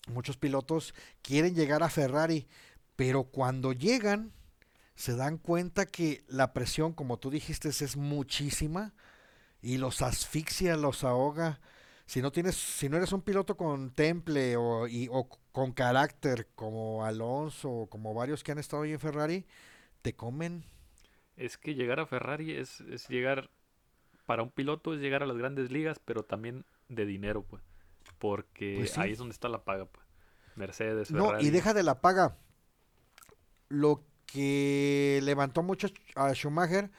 muchos pilotos quieren llegar a Ferrari, pero cuando llegan se dan cuenta que la presión, como tú dijiste, es muchísima y los asfixia, los ahoga. Si no tienes, si no eres un piloto con temple o, o con carácter como Alonso o como varios que han estado ahí en Ferrari, te comen. Es que llegar a Ferrari es, es llegar, para un piloto es llegar a las grandes ligas, pero también de dinero, pues porque pues ahí es donde está la paga. Pues. Mercedes, Ferrari. No, y deja de la paga. Lo que levantó mucho a Schumacher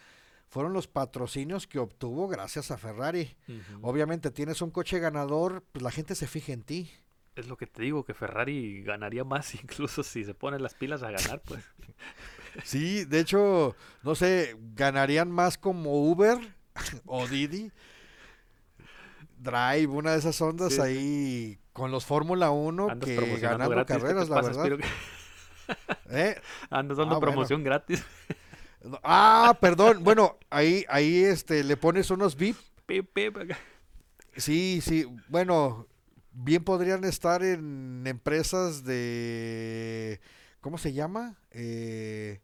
fueron los patrocinios que obtuvo gracias a Ferrari. Obviamente tienes un coche ganador, pues la gente se fija en ti. Es lo que te digo, que Ferrari ganaría más incluso si se pone las pilas a ganar, pues. sí, de hecho, no sé, ganarían más como Uber o Didi Drive, una de esas ondas ahí con los Fórmula 1 que ganando carreras, la verdad. ¿Eh? Andas dando ah, promoción gratis. Ah, perdón. Bueno, ahí, ahí este, le pones unos VIP. Sí, sí. Bueno, bien podrían estar en empresas de. ¿Cómo se llama? Eh,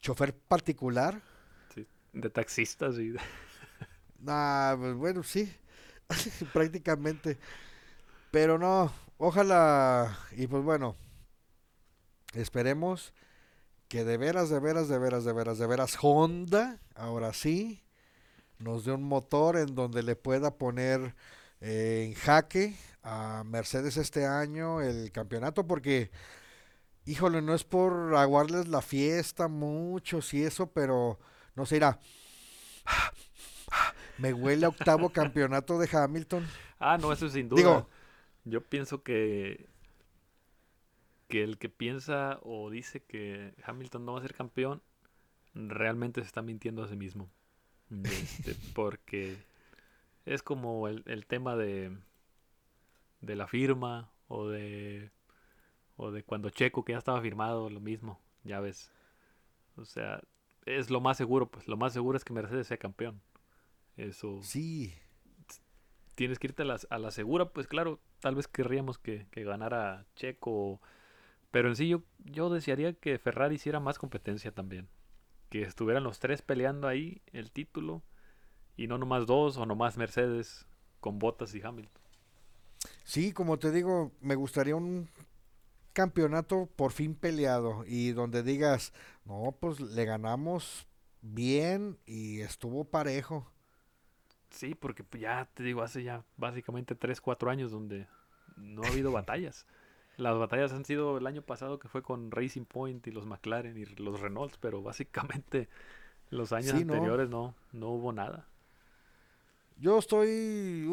chofer particular. Sí, de taxistas y. Ah, pues bueno, sí. prácticamente. Pero no, ojalá, y pues bueno, esperemos que de veras, de veras, de veras, de veras, de veras, Honda, ahora sí, nos dé un motor en donde le pueda poner eh, en jaque a Mercedes este año el campeonato, porque, híjole, no es por aguarles la fiesta mucho y eso, pero no sé, irá. Me huele a octavo campeonato de Hamilton. Ah, no, eso sin duda. Digo, yo pienso que que el que piensa o dice que Hamilton no va a ser campeón realmente se está mintiendo a sí mismo. Este, porque es como el, tema de, de la firma o de O de cuando Checo, que ya estaba firmado, lo mismo, ya ves. O sea, es lo más seguro, pues lo más seguro es que Mercedes sea campeón. Eso. Sí. Tienes que irte a la, a la segura, pues claro, tal vez querríamos que, que, ganara Checo. Pero en sí yo, yo desearía que Ferrari hiciera más competencia también. Que estuvieran los tres peleando ahí el título. Y no nomás dos o nomás Mercedes con Bottas y Hamilton. Sí, como te digo, me gustaría un campeonato por fin peleado y donde digas, no, pues le ganamos bien y estuvo parejo. Sí, porque pues, ya te digo, hace ya básicamente 3, 4 años donde no ha habido batallas. Las batallas han sido el año pasado que fue con Racing Point y los McLaren y los Renaults, pero básicamente los años anteriores no. no, hubo nada. Yo estoy,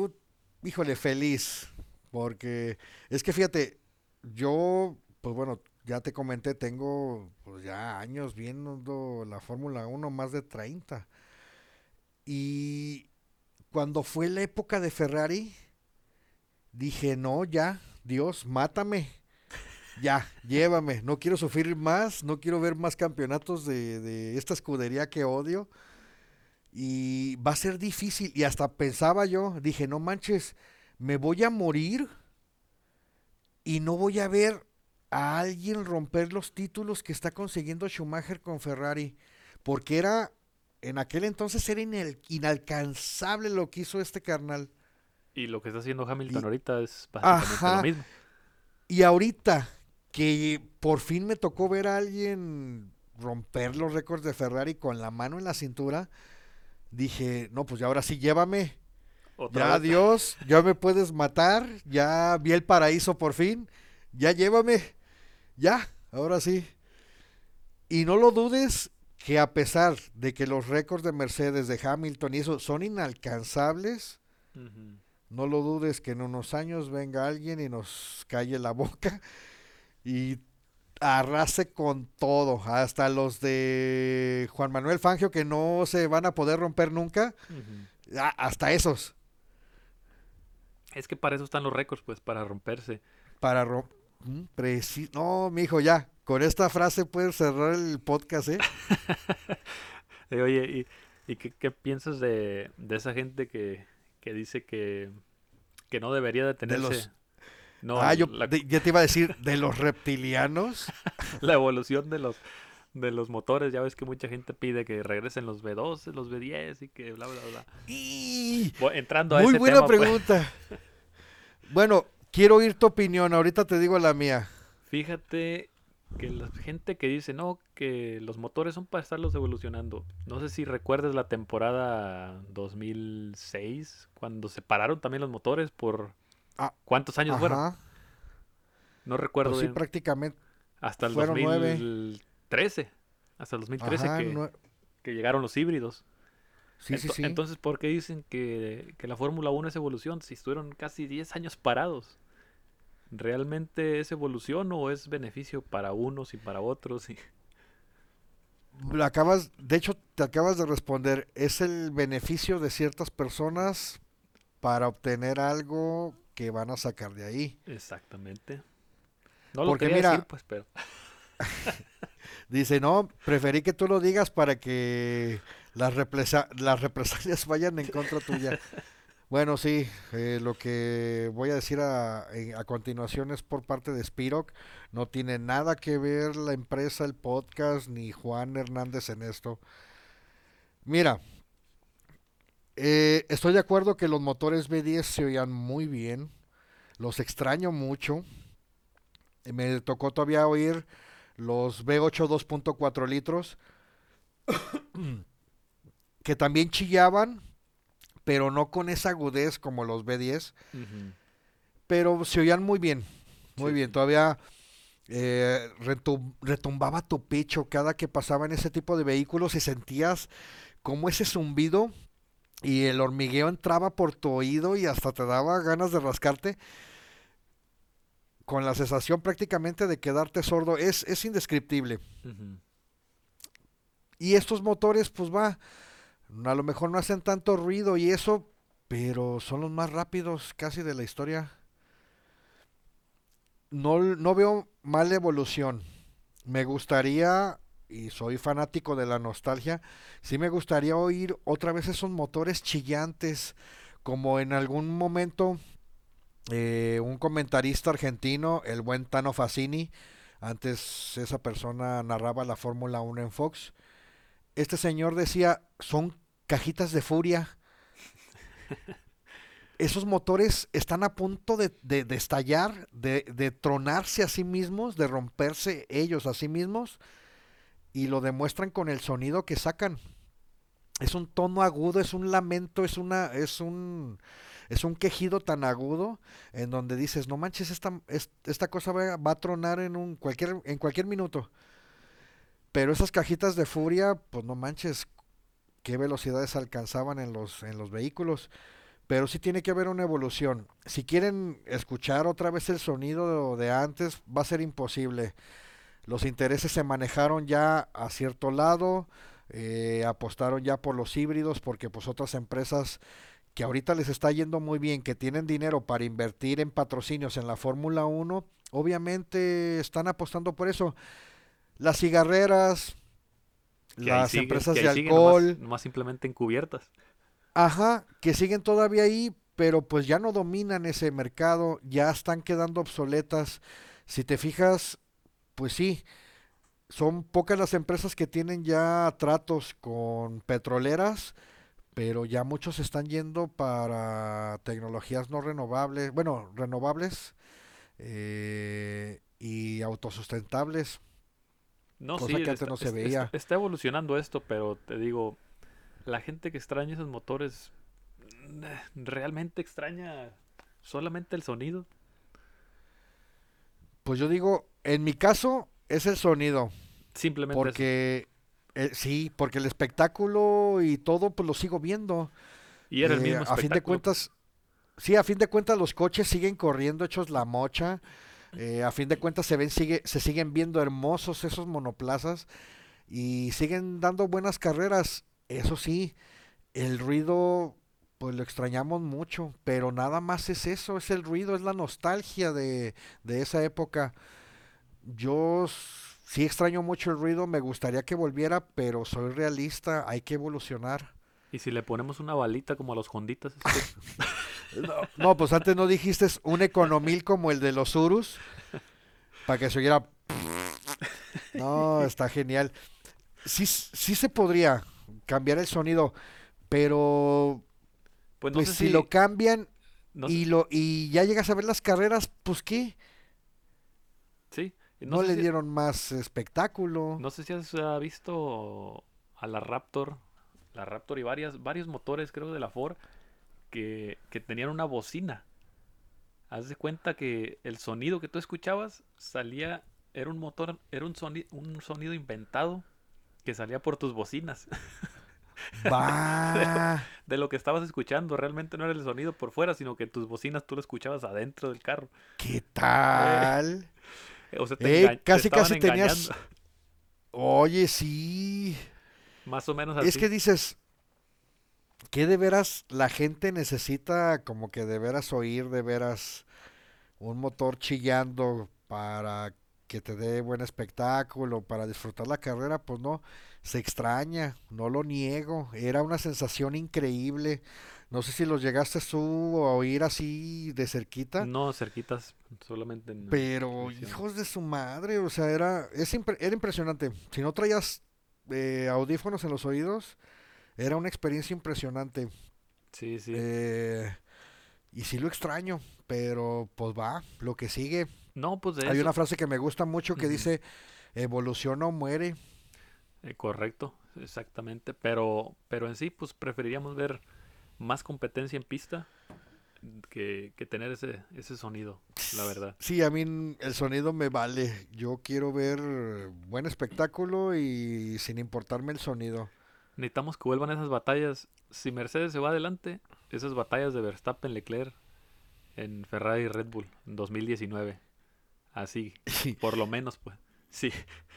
híjole, feliz, porque es que fíjate, yo, pues bueno, ya te comenté, tengo pues ya años viendo la Fórmula 1, más de 30. Y cuando fue la época de Ferrari, dije, no, ya, Dios, mátame. Ya, llévame. No quiero sufrir más, no quiero ver más campeonatos de, de esta escudería que odio. Y va a ser difícil. Y hasta pensaba yo, dije, no manches, me voy a morir y no voy a ver a alguien romper los títulos que está consiguiendo Schumacher con Ferrari, porque era, en aquel entonces era inalcanzable lo que hizo este carnal. Y lo que está haciendo Hamilton ahorita es básicamente lo mismo. Y ahorita que por fin me tocó ver a alguien romper los récords de Ferrari con la mano en la cintura, dije, no, pues ya ahora sí llévame. ya adiós, ya me puedes matar, ya vi el paraíso por fin, ya llévame. Ya, ahora sí. Y no lo dudes que a pesar de que los récords de Mercedes, de Hamilton y eso son inalcanzables, no lo dudes que en unos años venga alguien y nos calle la boca y arrase con todo, hasta los de Juan Manuel Fangio que no se van a poder romper nunca, hasta esos. Es que para eso están los récords, pues, para romperse. Para romper Mm, no, mi hijo, ya. Con esta frase puedes cerrar el podcast, ¿eh? Oye, ¿y, qué, piensas de, esa gente que, dice que, no debería detenerse? No, ah, yo ya te iba a decir, de los reptilianos. la evolución de los de los motores, ya ves que mucha gente pide que regresen los V12, los V10 y que bla, bla, bla. Y... entrando a Muy buena pues. pregunta. bueno, Quiero oír tu opinión, ahorita te digo la mía. Fíjate que la gente que dice, no, que los motores son para estarlos evolucionando. No sé si recuerdas la temporada 2006, cuando se pararon también los motores por... Ah, ¿Cuántos años fueron? No recuerdo pues sí, prácticamente. Hasta el 2013. Hasta el 2013 que, que llegaron los híbridos. Sí, sí, sí. Entonces, ¿por qué dicen que, la Fórmula 1 es evolución si estuvieron casi 10 años parados? ¿Realmente es evolución o es beneficio para unos y para otros? Acabas, de hecho, te acabas de responder. Es el beneficio de ciertas personas para obtener algo que van a sacar de ahí. Exactamente. No lo Porque mira, decir, pues, pero. dice, no, preferí que tú lo digas para que las, las represalias vayan en contra tuya. Bueno, sí, eh, lo que voy a decir a, a, continuación es por parte de Spiroc. No tiene nada que ver la empresa, el podcast, ni Juan Hernández en esto. Mira, eh, estoy de acuerdo que los motores B10 se oían muy bien. Los extraño mucho. Me tocó todavía oír los V8 2.4 litros. que también chillaban, pero no con esa agudez como los B10. Pero se oían muy bien, muy bien. Todavía eh, retumbaba tu pecho cada que pasaba en ese tipo de vehículos y sentías como ese zumbido y el hormigueo entraba por tu oído y hasta te daba ganas de rascarte con la sensación prácticamente de quedarte sordo. Es, es indescriptible. Y estos motores, pues va, a lo mejor no hacen tanto ruido y eso, pero son los más rápidos casi de la historia. no, no veo mala evolución. Me gustaría, y soy fanático de la nostalgia, sí me gustaría oír otra vez esos motores chillantes, como en algún momento eh, un comentarista argentino, el buen Tano Facini, antes esa persona narraba la Fórmula 1 en Fox, este señor decía, son cajitas de furia. Esos motores están a punto de, estallar, de, de, tronarse a sí mismos, de romperse ellos a sí mismos, y lo demuestran con el sonido que sacan. Es un tono agudo, es un lamento, es una, es un, es un quejido tan agudo en donde dices, no manches, esta, esta cosa va, a tronar en, un cualquier, en cualquier minuto. Pero esas cajitas de furia, pues no manches, qué velocidades alcanzaban en los, en los vehículos. Pero sí tiene que haber una evolución. Si quieren escuchar otra vez el sonido de antes, va a ser imposible. Los intereses se manejaron ya a cierto lado, eh, apostaron ya por los híbridos porque pues otras empresas que ahorita les está yendo muy bien, que tienen dinero para invertir en patrocinios en la Fórmula 1, obviamente están apostando por eso. Las cigarreras, las empresas de alcohol. Nomás, simplemente encubiertas. Ajá, que siguen todavía ahí, pero pues ya no dominan ese mercado, ya están quedando obsoletas. Si te fijas, pues sí, son pocas las empresas que tienen ya tratos con petroleras pero ya muchos están yendo para tecnologías no renovables, bueno, renovables eh, y autosustentables. No, cosa que antes no se veía. Está, evolucionando esto, pero te digo, la gente que extraña esos motores mm, realmente extraña solamente el sonido. Pues yo digo, en mi caso es el sonido. Simplemente. Porque eh, sí, porque el espectáculo y todo, pues lo sigo viendo. Y era el mismo espectáculo. A fin de cuentas, sí, a fin de cuentas los coches siguen corriendo hechos la mocha. Eh, a fin de cuentas se ven, sigue, se siguen viendo hermosos esos monoplazas y siguen dando buenas carreras. Eso sí, el ruido, pues lo extrañamos mucho, pero nada más es eso, es el ruido, es la nostalgia de, de esa época. Yo Sí extraño mucho el ruido, me gustaría que volviera, pero soy realista, hay que evolucionar. ¿Y si le ponemos una balita como a los Honditas? no, pues antes no dijiste un economil como el de los Urus, para que se oyera... No, está genial. Sí, sí se podría cambiar el sonido, pero pues, pues si... lo cambian y, lo, y ya llegas a ver las carreras, pues qué. Sí, no, le dieron más espectáculo. No sé si has visto a la Raptor, la Raptor y varias, varios motores creo de la Ford que, que tenían una bocina. Haz de cuenta que el sonido que tú escuchabas salía, era un motor, era un, sonido, un sonido inventado que salía por tus bocinas. Va. De, lo que estabas escuchando, realmente no era el sonido por fuera, sino que tus bocinas tú lo escuchabas adentro del carro. ¿Qué tal? O sea, te casi casi tenías. Oye, sí. Más o menos así. Es que dices, que de veras la gente necesita como que de veras oír de veras un motor chillando para que te dé buen espectáculo, para disfrutar la carrera, pues no, se extraña, no lo niego, era una sensación increíble. No sé si los llegaste tú a oír así de cerquita. No, cerquitas, solamente. Pero hijos de su madre, o sea, era, es era impresionante. Si no traías eh, audífonos en los oídos, era una experiencia impresionante. Sí, sí. Eh, y sí lo extraño, pero pues va, lo que sigue. No, pues Hay una frase que me gusta mucho que dice, evoluciona o muere. Eh, correcto, exactamente. Pero, pero en sí, pues preferiríamos ver más competencia en pista que, tener ese, ese sonido, la verdad. Sí, a mí el sonido me vale. Yo quiero ver buen espectáculo y sin importarme el sonido. Necesitamos que vuelvan esas batallas. Si Mercedes se va adelante, esas batallas de Verstappen, Leclerc en Ferrari y Red Bull en 2019. Así, por lo menos, pues. Sí,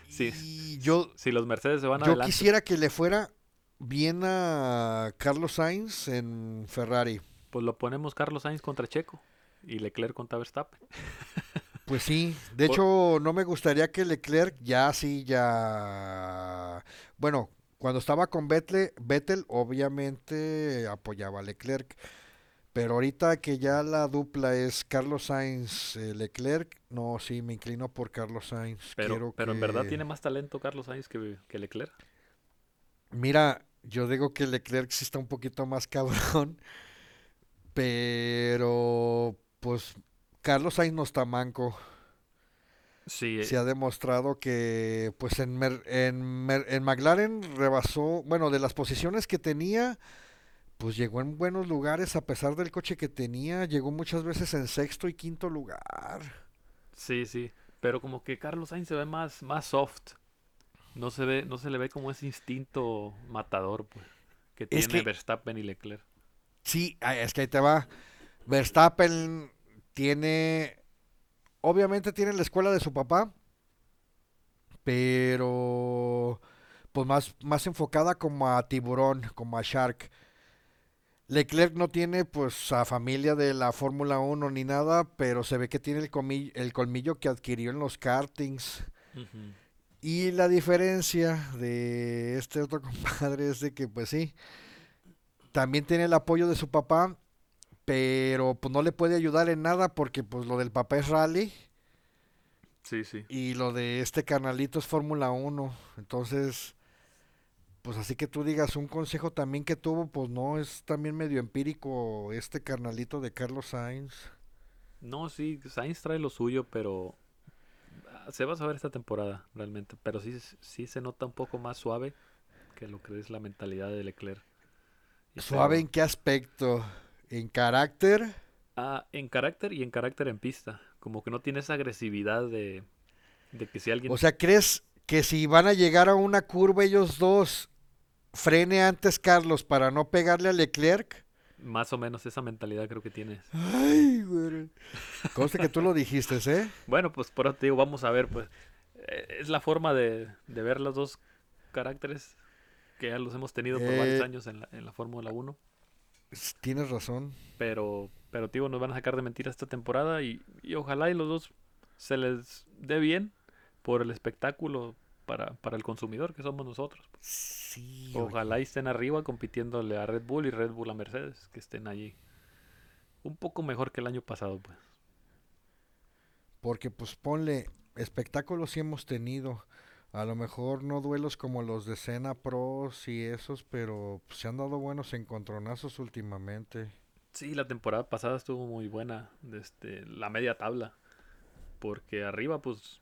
sí. yo, si los Mercedes se van yo adelante. Yo quisiera que le fuera bien a Carlos Sainz en Ferrari. Pues lo ponemos Carlos Sainz contra Checo y Leclerc contra Verstappen. Pues sí, de hecho no me gustaría que Leclerc ya sí, ya... Bueno, cuando estaba con Vettel, Vettel obviamente apoyaba a Leclerc, pero ahorita que ya la dupla es Carlos Sainz eh, Leclerc, no, sí, me inclino por Carlos Sainz. Pero, pero en verdad tiene más talento Carlos Sainz que, que Leclerc. Mira, yo digo que Leclerc sí está un poquito más cabrón, pero pues Carlos Sainz no está manco. Sí. Eh. Se ha demostrado que pues en, en, en McLaren rebasó, bueno, de las posiciones que tenía, pues llegó en buenos lugares a pesar del coche que tenía, llegó muchas veces en sexto y quinto lugar. Sí, sí, pero como que Carlos Sainz se ve más, más soft. No se ve, no se le ve como ese instinto matador, pues, que tiene Verstappen y Leclerc. Sí, es que ahí te va. Verstappen tiene, obviamente tiene la escuela de su papá, pero pues más, más enfocada como a tiburón, como a shark. Leclerc no tiene pues a familia de la Fórmula 1 ni nada, pero se ve que tiene el colmillo, el colmillo que adquirió en los kartings. Y la diferencia de este otro compadre es de que, pues sí, también tiene el apoyo de su papá, pero pues no le puede ayudar en nada porque pues lo del papá es rally. Sí, sí. Y lo de este canalito es Fórmula 1. Entonces, pues así que tú digas un consejo también que tuvo, pues no, es también medio empírico este carnalito de Carlos Sainz. No, sí, Sainz trae lo suyo, pero se va a saber esta temporada realmente, pero sí, sí se nota un poco más suave que lo que es la mentalidad de Leclerc. ¿Suave en qué aspecto? ¿En carácter? Ah, en carácter y en carácter en pista. Como que no tiene esa agresividad de, de que si alguien... O sea, ¿crees que si van a llegar a una curva ellos dos, frene antes Carlos para no pegarle a Leclerc? Más o menos esa mentalidad creo que tienes. Ay, güey. Conste que tú lo dijiste, ¿eh? Bueno, pues por eso te digo, vamos a ver, pues. Eh, es la forma de, ver los dos caracteres que ya los hemos tenido por varios eh, años en la, en la Fórmula 1. Tienes razón. Pero, pero tío, nos van a sacar de mentira esta temporada y, y ojalá y los dos se les dé bien por el espectáculo para, para el consumidor que somos nosotros. Sí, Ojalá estén arriba compitiéndole a Red Bull y Red Bull a Mercedes, que estén allí. Un poco mejor que el año pasado, pues. Porque pues ponle, espectáculos sí hemos tenido. A lo mejor no duelos como los de Cena Pros y esos, pero se han dado buenos encontronazos últimamente. Sí, la temporada pasada estuvo muy buena, desde la media tabla. Porque arriba, pues,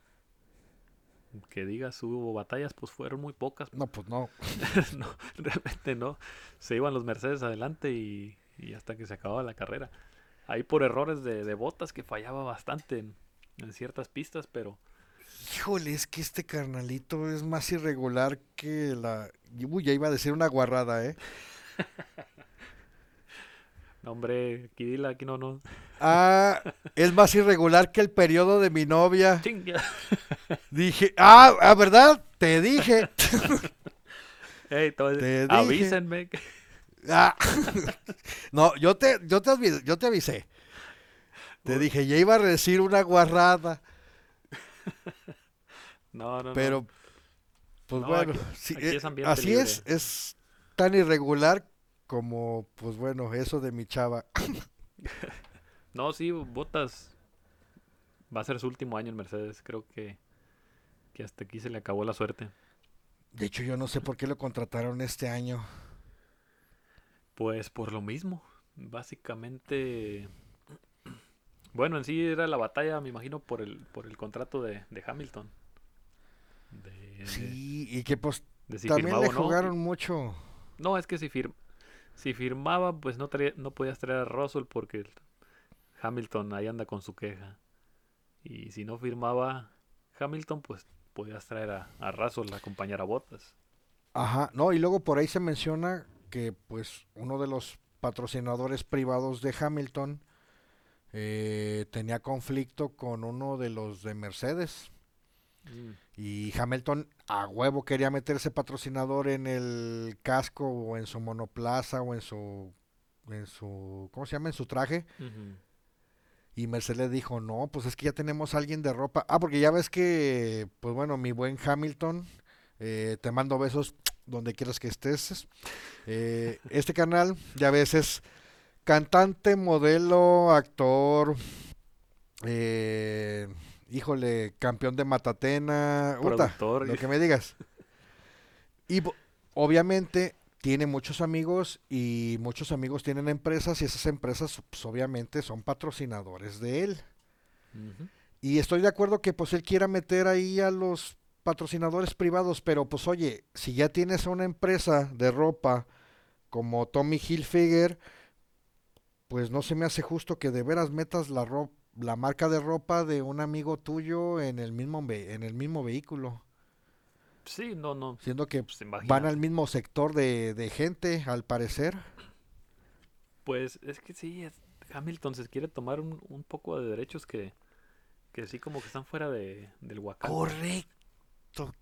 que digas hubo batallas, pues fueron muy pocas. No, pues no. no, realmente no. Se iban los Mercedes adelante y, hasta que se acababa la carrera. Ahí por errores de, botas que fallaba bastante en, ciertas pistas, pero... Híjole, es que este carnalito es más irregular que la... Uy, ya iba a decir una guarrada, ¿eh? No, hombre, aquí dile, aquí no, no. Ah, es más irregular que el periodo de mi novia. Dije, ah, ah, ¿verdad? Te dije. Hey, te avísenme. Ah, no, yo te, yo te, yo te avisé. Te dije, ya iba a decir una guarrada. No, no, Pero, pues bueno, eh, así es, es tan irregular como, pues bueno, eso de mi chava. no, sí, Botas va a ser su último año en Mercedes. Creo que, que hasta aquí se le acabó la suerte. De hecho, yo no sé por qué lo contrataron este año. Pues por lo mismo. Básicamente. Bueno, en sí era la batalla, me imagino, por el, por el contrato de, Hamilton. sí, y que pues también le jugaron mucho. No, es que si, si firmaba, pues no, no podías traer a Russell porque Hamilton ahí anda con su queja. Y si no firmaba Hamilton, pues podías traer a, a Russell a acompañar a Bottas. Ajá, no, y luego por ahí se menciona que pues uno de los patrocinadores privados de Hamilton eh, tenía conflicto con uno de los de Mercedes. Mm. Y Hamilton a huevo quería meterse patrocinador en el casco o en su monoplaza o en su en su ¿cómo se llama? en su traje. Y Mercedes dijo, no, pues es que ya tenemos a alguien de ropa. Ah, porque ya ves que, pues bueno, mi buen Hamilton, eh, te mando besos donde quieras que estés. Eh, este canal, ya ves, es cantante, modelo, actor, eh, híjole, campeón de Matatena, lo que me digas. Y obviamente tiene muchos amigos y muchos amigos tienen empresas y esas empresas pues, obviamente son patrocinadores de él. Y estoy de acuerdo que pues él quiera meter ahí a los patrocinadores privados, pero pues oye, si ya tienes una empresa de ropa como Tommy Hilfiger, pues no se me hace justo que de veras metas la la marca de ropa de un amigo tuyo en el mismo en el mismo vehículo. Sí, no, no. Siendo que pues, van al mismo sector de, gente, al parecer. Pues es que sí, Hamilton se quiere tomar un, poco de derechos que, que sí como que están fuera de, del huacán. Correcto.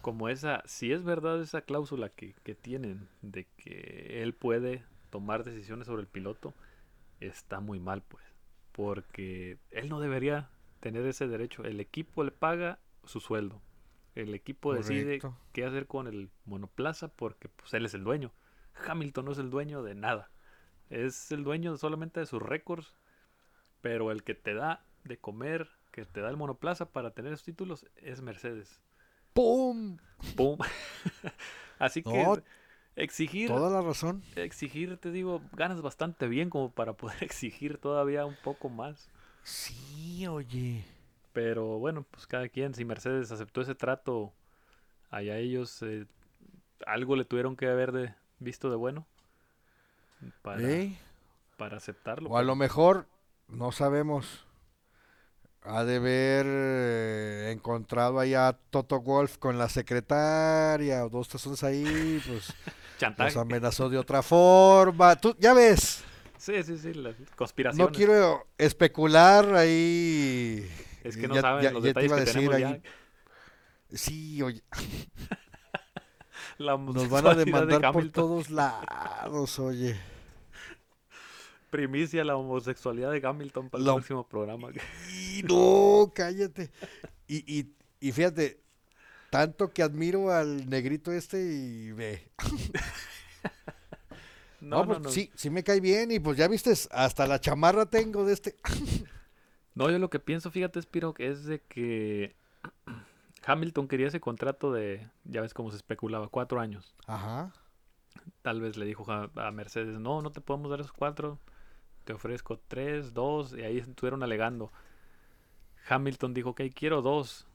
Como esa, si es verdad esa cláusula que, que tienen de que él puede tomar decisiones sobre el piloto, está muy mal pues. Porque él no debería tener ese derecho. El equipo le paga su sueldo el equipo decide qué hacer con el monoplaza porque pues él es el dueño. Hamilton no es el dueño de nada. Es el dueño solamente de sus récords. Pero el que te da de comer, que te da el monoplaza para tener esos títulos, es Mercedes. ¡Pum! ¡Pum! Así que exigir. Toda la razón. Exigir, te digo, ganas bastante bien como para poder exigir todavía un poco más. Sí, oye. Pero bueno, pues cada quien, si Mercedes aceptó ese trato, allá ellos eh, algo le tuvieron que haber de, visto de bueno para, para aceptarlo. O a lo mejor, no sabemos, ha de haber eh, encontrado allá Toto Wolf con la secretaria o dos personas ahí, pues los amenazó de otra forma. Tú, ya ves. Sí, sí, sí, la conspiración. No quiero especular ahí es que no saben los detalles que tenemos ya. Sí, oye. Nos van a demandar por todos lados, oye. Primicia la homosexualidad de Hamilton para el próximo programa. no, cállate. Y, y, y fíjate, tanto que admiro al negrito este y ve. No, pues, no, sí, sí me cae bien y pues ya viste, hasta la chamarra tengo de este. No, yo lo que pienso, fíjate, Spiro, es de que Hamilton quería ese contrato de, ya ves cómo se especulaba, cuatro años. Ajá. Tal vez le dijo a Mercedes, no, no te podemos dar esos cuatro, te ofrezco tres, dos, y ahí estuvieron alegando. Hamilton dijo, ok, quiero dos.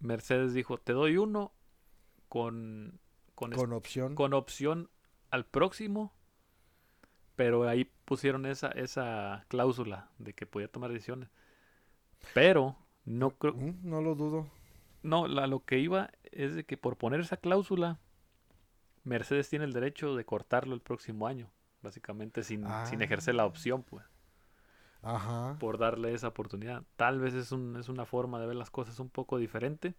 Mercedes dijo, te doy uno con, con, con opción. Con opción al próximo pero ahí pusieron esa, esa cláusula de que podía tomar decisiones. Pero no creo... No lo dudo. No, la, lo que iba es de que por poner esa cláusula, Mercedes tiene el derecho de cortarlo el próximo año, básicamente sin, sin ejercer la ah. opción, pues. Ajá. Por darle esa oportunidad. Tal vez es, un, es una forma de ver las cosas un poco diferente,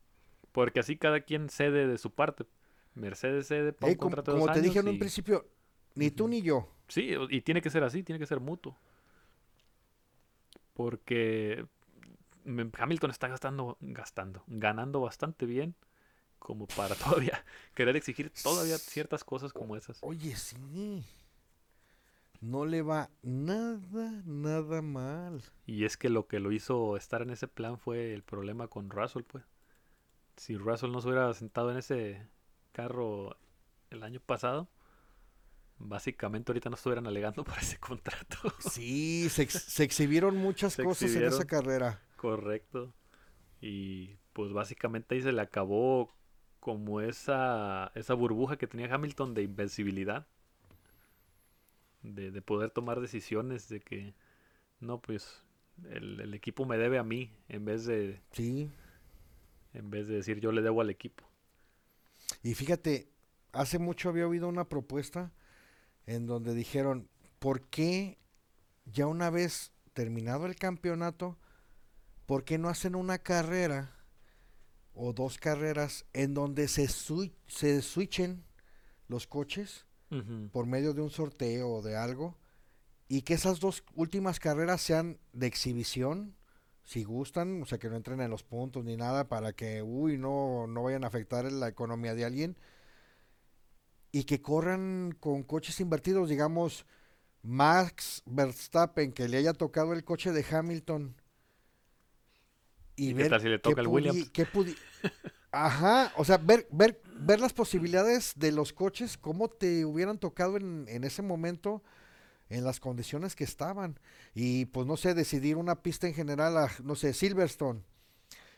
porque así cada quien cede de su parte. Mercedes cede para un contrato como, de dos te dije en un principio, ni tú ni yo. Sí, y tiene que ser así, tiene que ser mutuo. Porque Hamilton está gastando, gastando, ganando bastante bien como para todavía querer exigir todavía ciertas cosas como esas. Oye, sí. No le va nada, nada mal. Y es que lo que lo hizo estar en ese plan fue el problema con Russell, pues. Si Russell no se hubiera sentado en ese carro el año pasado, básicamente ahorita no estuvieran alegando por ese contrato. Sí, se, exhibieron muchas cosas en esa carrera. Correcto. Y pues básicamente ahí se le acabó como esa, esa burbuja que tenía Hamilton de invencibilidad. De, poder tomar decisiones de que no, pues el, el, equipo me debe a mí en vez de... Sí. En vez de decir yo le debo al equipo. Y fíjate, hace mucho había oído una propuesta en donde dijeron, ¿por qué ya una vez terminado el campeonato, ¿por qué no hacen una carrera o dos carreras en donde se, se switchen los coches por medio de un sorteo o de algo y que esas dos últimas carreras sean de exhibición, si gustan, o sea, que no entren en los puntos ni nada para que, uy, no, no vayan a afectar la economía de alguien. Y que corran con coches invertidos, digamos, Max Verstappen, que le haya tocado el coche de Hamilton. Y, ver qué tal si le toca el Williams? Ajá, o sea, ver, ver, ver las posibilidades de los coches, cómo te hubieran tocado en, en ese momento en las condiciones que estaban. Y pues no sé, decidir una pista en general a, no sé, Silverstone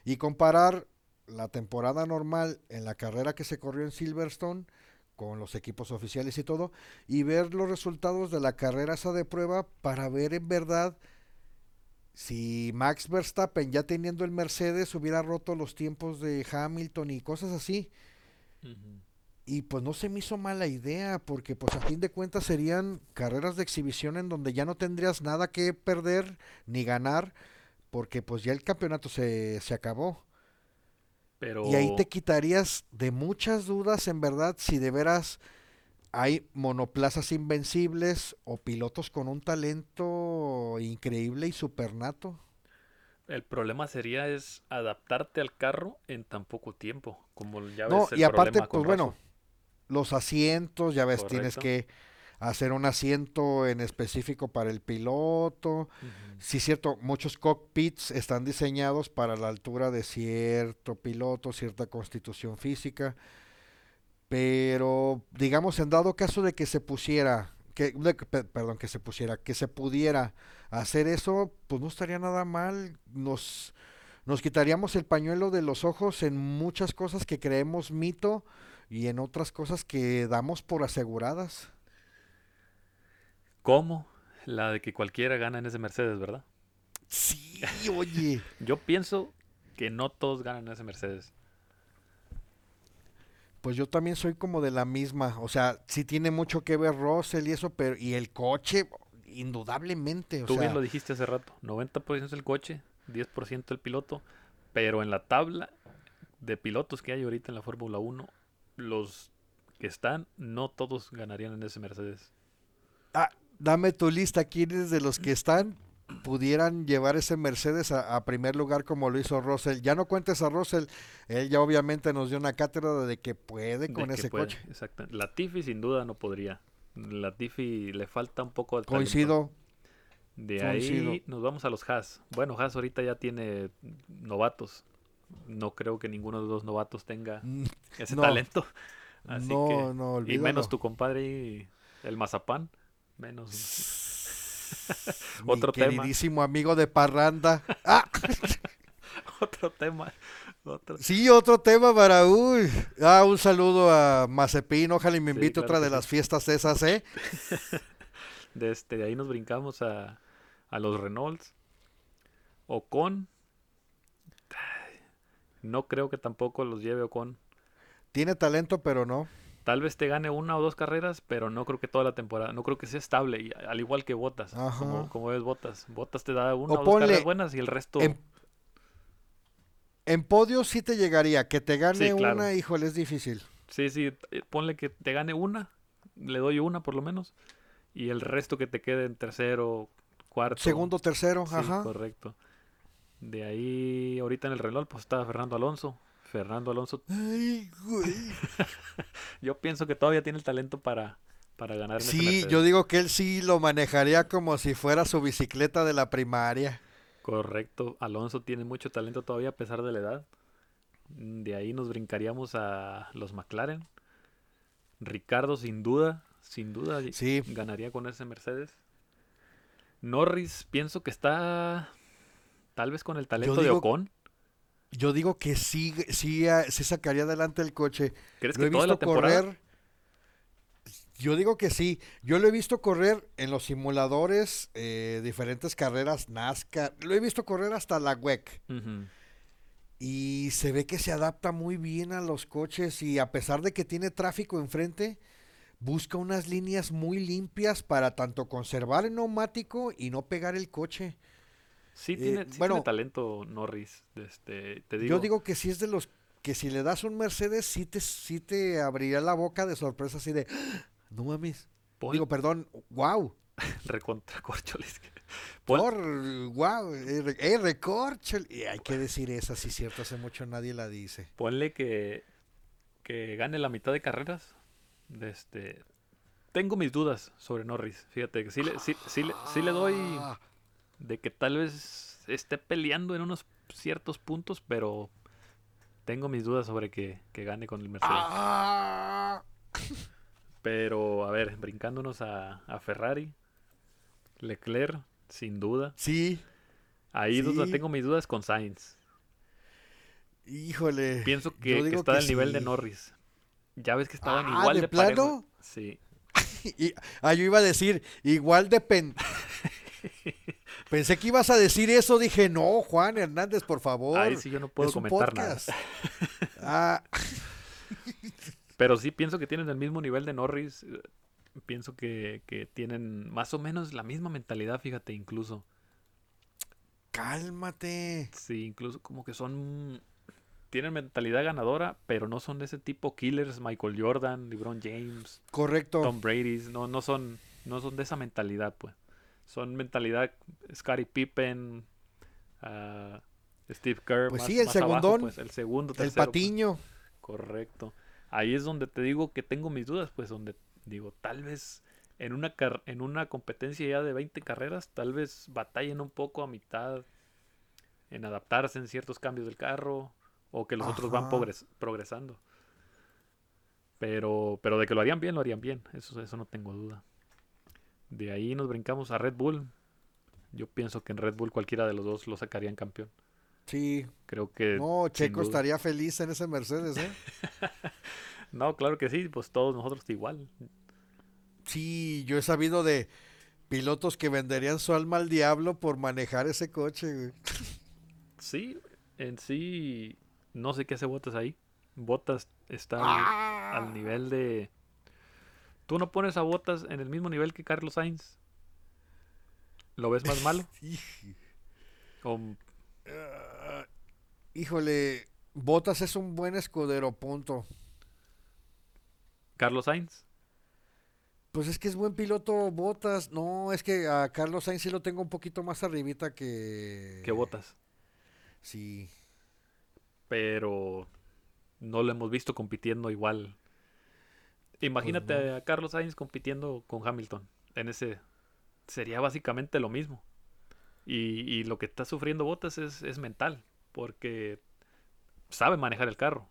y comparar la temporada normal en la carrera que se corrió en Silverstone con los equipos oficiales y todo, y ver los resultados de la carrera esa de prueba para ver en verdad si Max Verstappen ya teniendo el Mercedes hubiera roto los tiempos de Hamilton y cosas así. Y pues no se me hizo mala idea, porque pues a fin de cuentas serían carreras de exhibición en donde ya no tendrías nada que perder ni ganar, porque pues ya el campeonato se, se acabó. Pero... Y ahí te quitarías de muchas dudas en verdad si de veras hay monoplazas invencibles o pilotos con un talento increíble y supernato. El problema sería es adaptarte al carro en tan poco tiempo, como ya ves no, y aparte, pues bueno, los asientos, ya ves, tienes que hacer un asiento en específico para el piloto. Sí, cierto, muchos cockpits están diseñados para la altura de cierto piloto, cierta constitución física. Pero, digamos, en dado caso de que se pusiera, que, perdón, que se pusiera, que se pudiera hacer eso, pues no estaría nada mal. Nos, nos quitaríamos el pañuelo de los ojos en muchas cosas que creemos mito y en otras cosas que damos por aseguradas. ¿Cómo? La de que cualquiera gana en ese Mercedes, ¿verdad? Sí, oye. Yo pienso que no todos ganan en ese Mercedes. Pues yo también soy como de la misma. O sea, sí tiene mucho que ver Russell y eso, pero. Y el coche, indudablemente. Tú bien lo dijiste hace rato. 90% es el coche, 10% el piloto. Pero en la tabla de pilotos que hay ahorita en la Fórmula 1, los que están, no todos ganarían en ese Mercedes. Ah, dame tu lista, ¿quiénes de los que están pudieran llevar ese Mercedes a, primer lugar como lo hizo Russell? Ya no cuentes a Russell, él ya obviamente nos dio una cátedra de que puede con ese coche. Exacto. Latifi sin duda no podría. Latifi le falta un poco de Coincido. De ahí nos vamos a los Haas. Bueno, Haas ahorita ya tiene novatos no creo que ninguno de los dos novatos tenga mm, ese talento. Así que, no, Y menos tu compadre, el Mazapán. Menos. otro queridísimo amigo de Parranda. ¡Ah! otro tema. Sí, otro tema para. Uy. Ah, un saludo a Mazepin. Ojalá y me invite otra de las fiestas esas, ¿eh? de, este, de ahí nos brincamos a, a los Renaults. con no creo que tampoco los lleve Ocon. Tiene talento, pero no. Tal vez te gane una o dos carreras, pero no creo que toda la temporada. No creo que sea estable, al igual que Botas. Como, como ves Botas. Botas te da una o, dos carreras buenas y el resto. En, podio sí te llegaría. Que te gane una, híjole, es difícil. Sí, sí. Eh, ponle que te gane una. Le doy una por lo menos. Y el resto que te quede en tercero, cuarto. Segundo, tercero, sí, Correcto. De ahí, ahorita en el reloj, pues estaba Fernando Alonso. Fernando Alonso. Ay, güey. yo pienso que todavía tiene el talento para, para ganar. sí, yo digo que él sí lo manejaría como si fuera su bicicleta de la primaria. Correcto. Alonso tiene mucho talento todavía a pesar de la edad. De ahí nos brincaríamos a los McLaren. Ricardo, sin duda, sin duda, sí. ganaría con ese Mercedes. Norris, pienso que está Tal vez con el talento de Ocon. Yo digo que sí, sí, ah, sí sacaría adelante el coche. ¿Crees lo que he visto correr. Yo digo que sí. Yo lo he visto correr en los simuladores, eh, diferentes carreras NASCAR. Lo he visto correr hasta la WEC. Y se ve que se adapta muy bien a los coches y a pesar de que tiene tráfico enfrente, busca unas líneas muy limpias para tanto conservar el neumático y no pegar el coche. Sí, tiene, bueno, talento Norris. Este, te digo. Yo digo que sí es de los que si le das un Mercedes, sí te, sí te abriría la boca de sorpresa así de, ¡Ah! no mames. Digo, perdón, wow. recontra Corcholis. Por, wow, eh, Y hay que decir esa, sí, cierto, hace mucho nadie la dice. Ponle que, que gane la mitad de carreras. este, tengo mis dudas sobre Norris. Fíjate que sí le, sí, sí le doy ah. De que tal vez esté peleando en unos ciertos puntos, pero tengo mis dudas sobre que, gane con el Mercedes. Ah. Pero, a ver, brincándonos a, Ferrari, Leclerc, sin duda. Sí. Ahí tengo mis dudas con Sainz. Híjole. Pienso que, está al nivel de Norris. Ya ves que estaban ah, igual de, de plano. Sí. y, ah, yo iba a decir, igual de pen... Pensé que ibas a decir eso, dije, no, Juan Hernández, por favor. Ahí sí yo no puedo comentar nada. ah. Pero sí pienso que tienen el mismo nivel de Norris. Pienso que, tienen más o menos la misma mentalidad, fíjate, incluso. Cálmate. Sí, incluso como que son. Tienen mentalidad ganadora, pero no son de ese tipo killers, Michael Jordan, LeBron James. Correcto. Tom Brady. No, no son, no son de esa mentalidad, pues son mentalidad Scottie Pippen, uh, Steve Kerr. Pues sí, el segundo pues, el segundo, el pues. patiño. correcto. Ahí es donde te digo que tengo mis dudas, pues donde digo, tal vez en una, en una competencia ya de 20 carreras, tal vez batallen un poco a mitad en adaptarse en ciertos cambios del carro o que los otros van progresando. Pero, pero de que lo harían bien, lo harían bien, eso, eso no tengo duda. De ahí nos brincamos a Red Bull. Yo pienso que en Red Bull cualquiera de los dos lo sacarían campeón. Sí. Creo que. No, Checo estaría feliz en ese Mercedes, ¿eh? no, claro que sí, pues todos nosotros igual. Sí, yo he sabido de pilotos que venderían su alma al diablo por manejar ese coche, Sí, en sí, no sé qué hace Botas ahí. Botas está al ¡Ah! nivel de ¿Tú no pones a Botas en el mismo nivel que Carlos Sainz? ¿Lo ves más malo? Ah, híjole, Botas es un buen escudero, punto. ¿Carlos Sainz? Pues es que es buen piloto Botas. No, es que a Carlos Sainz sí lo tengo un poquito más arribita que... Que Botas. Sí. Pero no lo hemos visto compitiendo igual Imagínate pues a Carlos Sainz compitiendo con Hamilton. En ese. Sería básicamente lo mismo. Y, lo que está sufriendo Bottas es, mental. Porque sabe manejar el carro.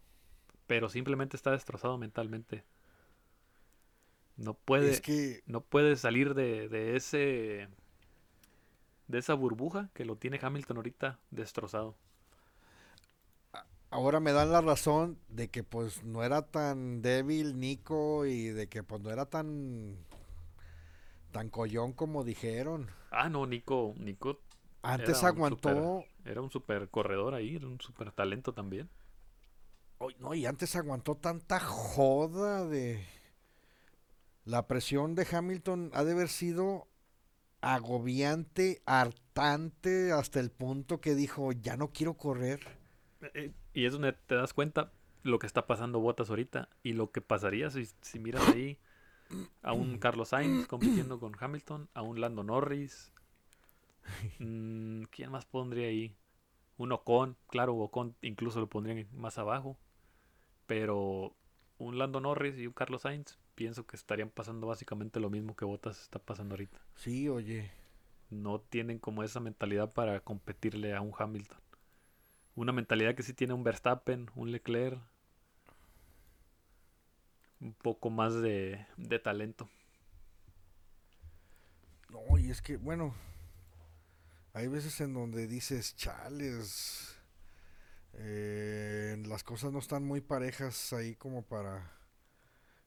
Pero simplemente está destrozado mentalmente. No puede. No puede salir de, de ese. De esa burbuja que lo tiene Hamilton ahorita destrozado ahora me dan la razón de que pues no era tan débil Nico y de que pues no era tan tan collón como dijeron. Ah, no, Nico, Nico antes aguantó era un super corredor ahí, era un super talento también. no, y antes aguantó tanta joda de la presión de Hamilton ha de haber sido agobiante, hartante hasta el punto que dijo, "Ya no quiero correr." Eh, y es donde te das cuenta lo que está pasando Botas ahorita y lo que pasaría si, si miras ahí a un Carlos Sainz compitiendo con Hamilton, a un Lando Norris. Mm, ¿Quién más pondría ahí? Un Ocon, claro, Ocon incluso lo pondrían más abajo. Pero un Lando Norris y un Carlos Sainz, pienso que estarían pasando básicamente lo mismo que Botas está pasando ahorita. Sí, oye. No tienen como esa mentalidad para competirle a un Hamilton una mentalidad que sí tiene un Verstappen, un Leclerc. Un poco más de, talento. No, y es que, bueno, hay veces en donde dices, chales, eh, las cosas no están muy parejas ahí como para,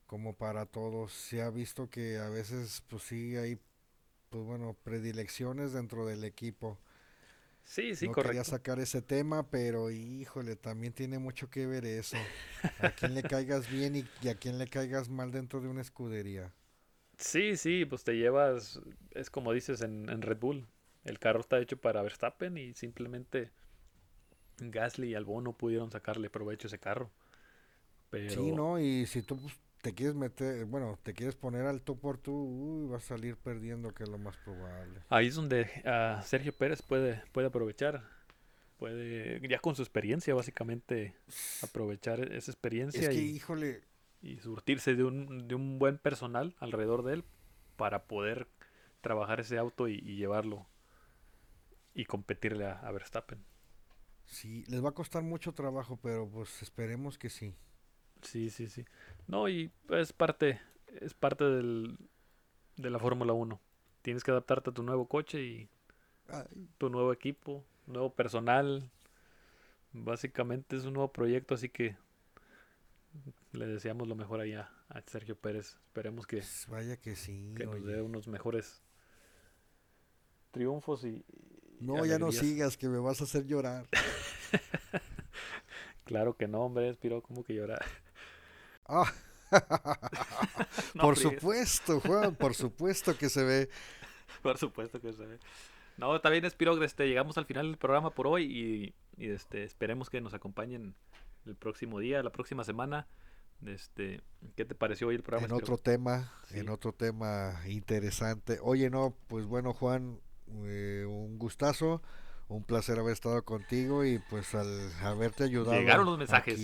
como para todos. Se ha visto que a veces, pues sí, hay, pues bueno, predilecciones dentro del equipo. Sí, sí, no correcto. quería sacar ese tema, pero híjole, también tiene mucho que ver eso. A quién le caigas bien y, a quién le caigas mal dentro de una escudería. Sí, sí, pues te llevas, es como dices en, Red Bull, el carro está hecho para Verstappen y simplemente Gasly y Albon no pudieron sacarle provecho a ese carro. Pero... Sí, ¿no? Y si tú pues, te quieres meter, bueno, te quieres poner al tú por tú, uy, vas a salir perdiendo, que es lo más probable. Ahí es donde uh, Sergio Pérez puede, puede aprovechar, puede, ya con su experiencia, básicamente, aprovechar esa experiencia. Es que, y, híjole. Y surtirse de un, de un buen personal alrededor de él para poder trabajar ese auto y, llevarlo y competirle a, a Verstappen. Sí, les va a costar mucho trabajo, pero pues esperemos que sí. Sí, sí, sí. No, y es parte, es parte del, de la Fórmula 1. Tienes que adaptarte a tu nuevo coche y tu nuevo equipo, nuevo personal. Básicamente es un nuevo proyecto, así que le deseamos lo mejor allá a Sergio Pérez. Esperemos que, pues vaya que sí, que nos dé unos mejores triunfos y... No, ya no sigas, que me vas a hacer llorar. claro que no, hombre, Espiro, como que llorar? Por supuesto, Juan, por supuesto que se ve. Por supuesto que se ve. No, está bien, Espiro, este, llegamos al final del programa por hoy y, este, esperemos que nos acompañen el próximo día, la próxima semana. Este, ¿Qué te pareció hoy el programa? En otro tema, en otro tema interesante. Oye, no, pues bueno, Juan, eh, un gustazo, un placer haber estado contigo y pues al haberte ayudado. Llegaron los mensajes.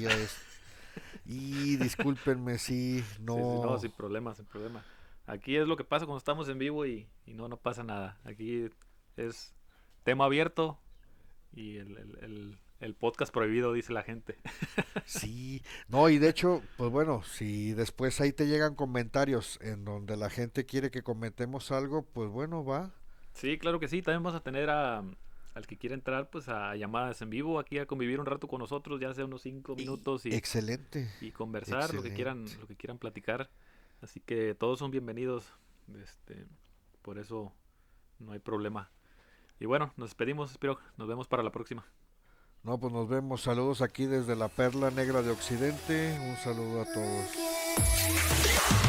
Y discúlpenme si no... no, sin problema, sin problema. Aquí es lo que pasa cuando estamos en vivo y, no, no pasa nada. Aquí es tema abierto y el, el, podcast prohibido, dice la gente. Sí, no, y de hecho, pues bueno, si después ahí te llegan comentarios en donde la gente quiere que comentemos algo, pues bueno, va. Sí, claro que sí, también vamos a tener a al que quiera entrar pues a llamadas en vivo aquí a convivir un rato con nosotros ya sea unos cinco minutos y excelente. y conversar lo que quieran lo que quieran platicar. Así que todos son bienvenidos este por eso no hay problema. Y bueno nos despedimos espero nos vemos para la próxima. No pues nos vemos. Saludos aquí desde la perla negra de occidente. Un saludo a todos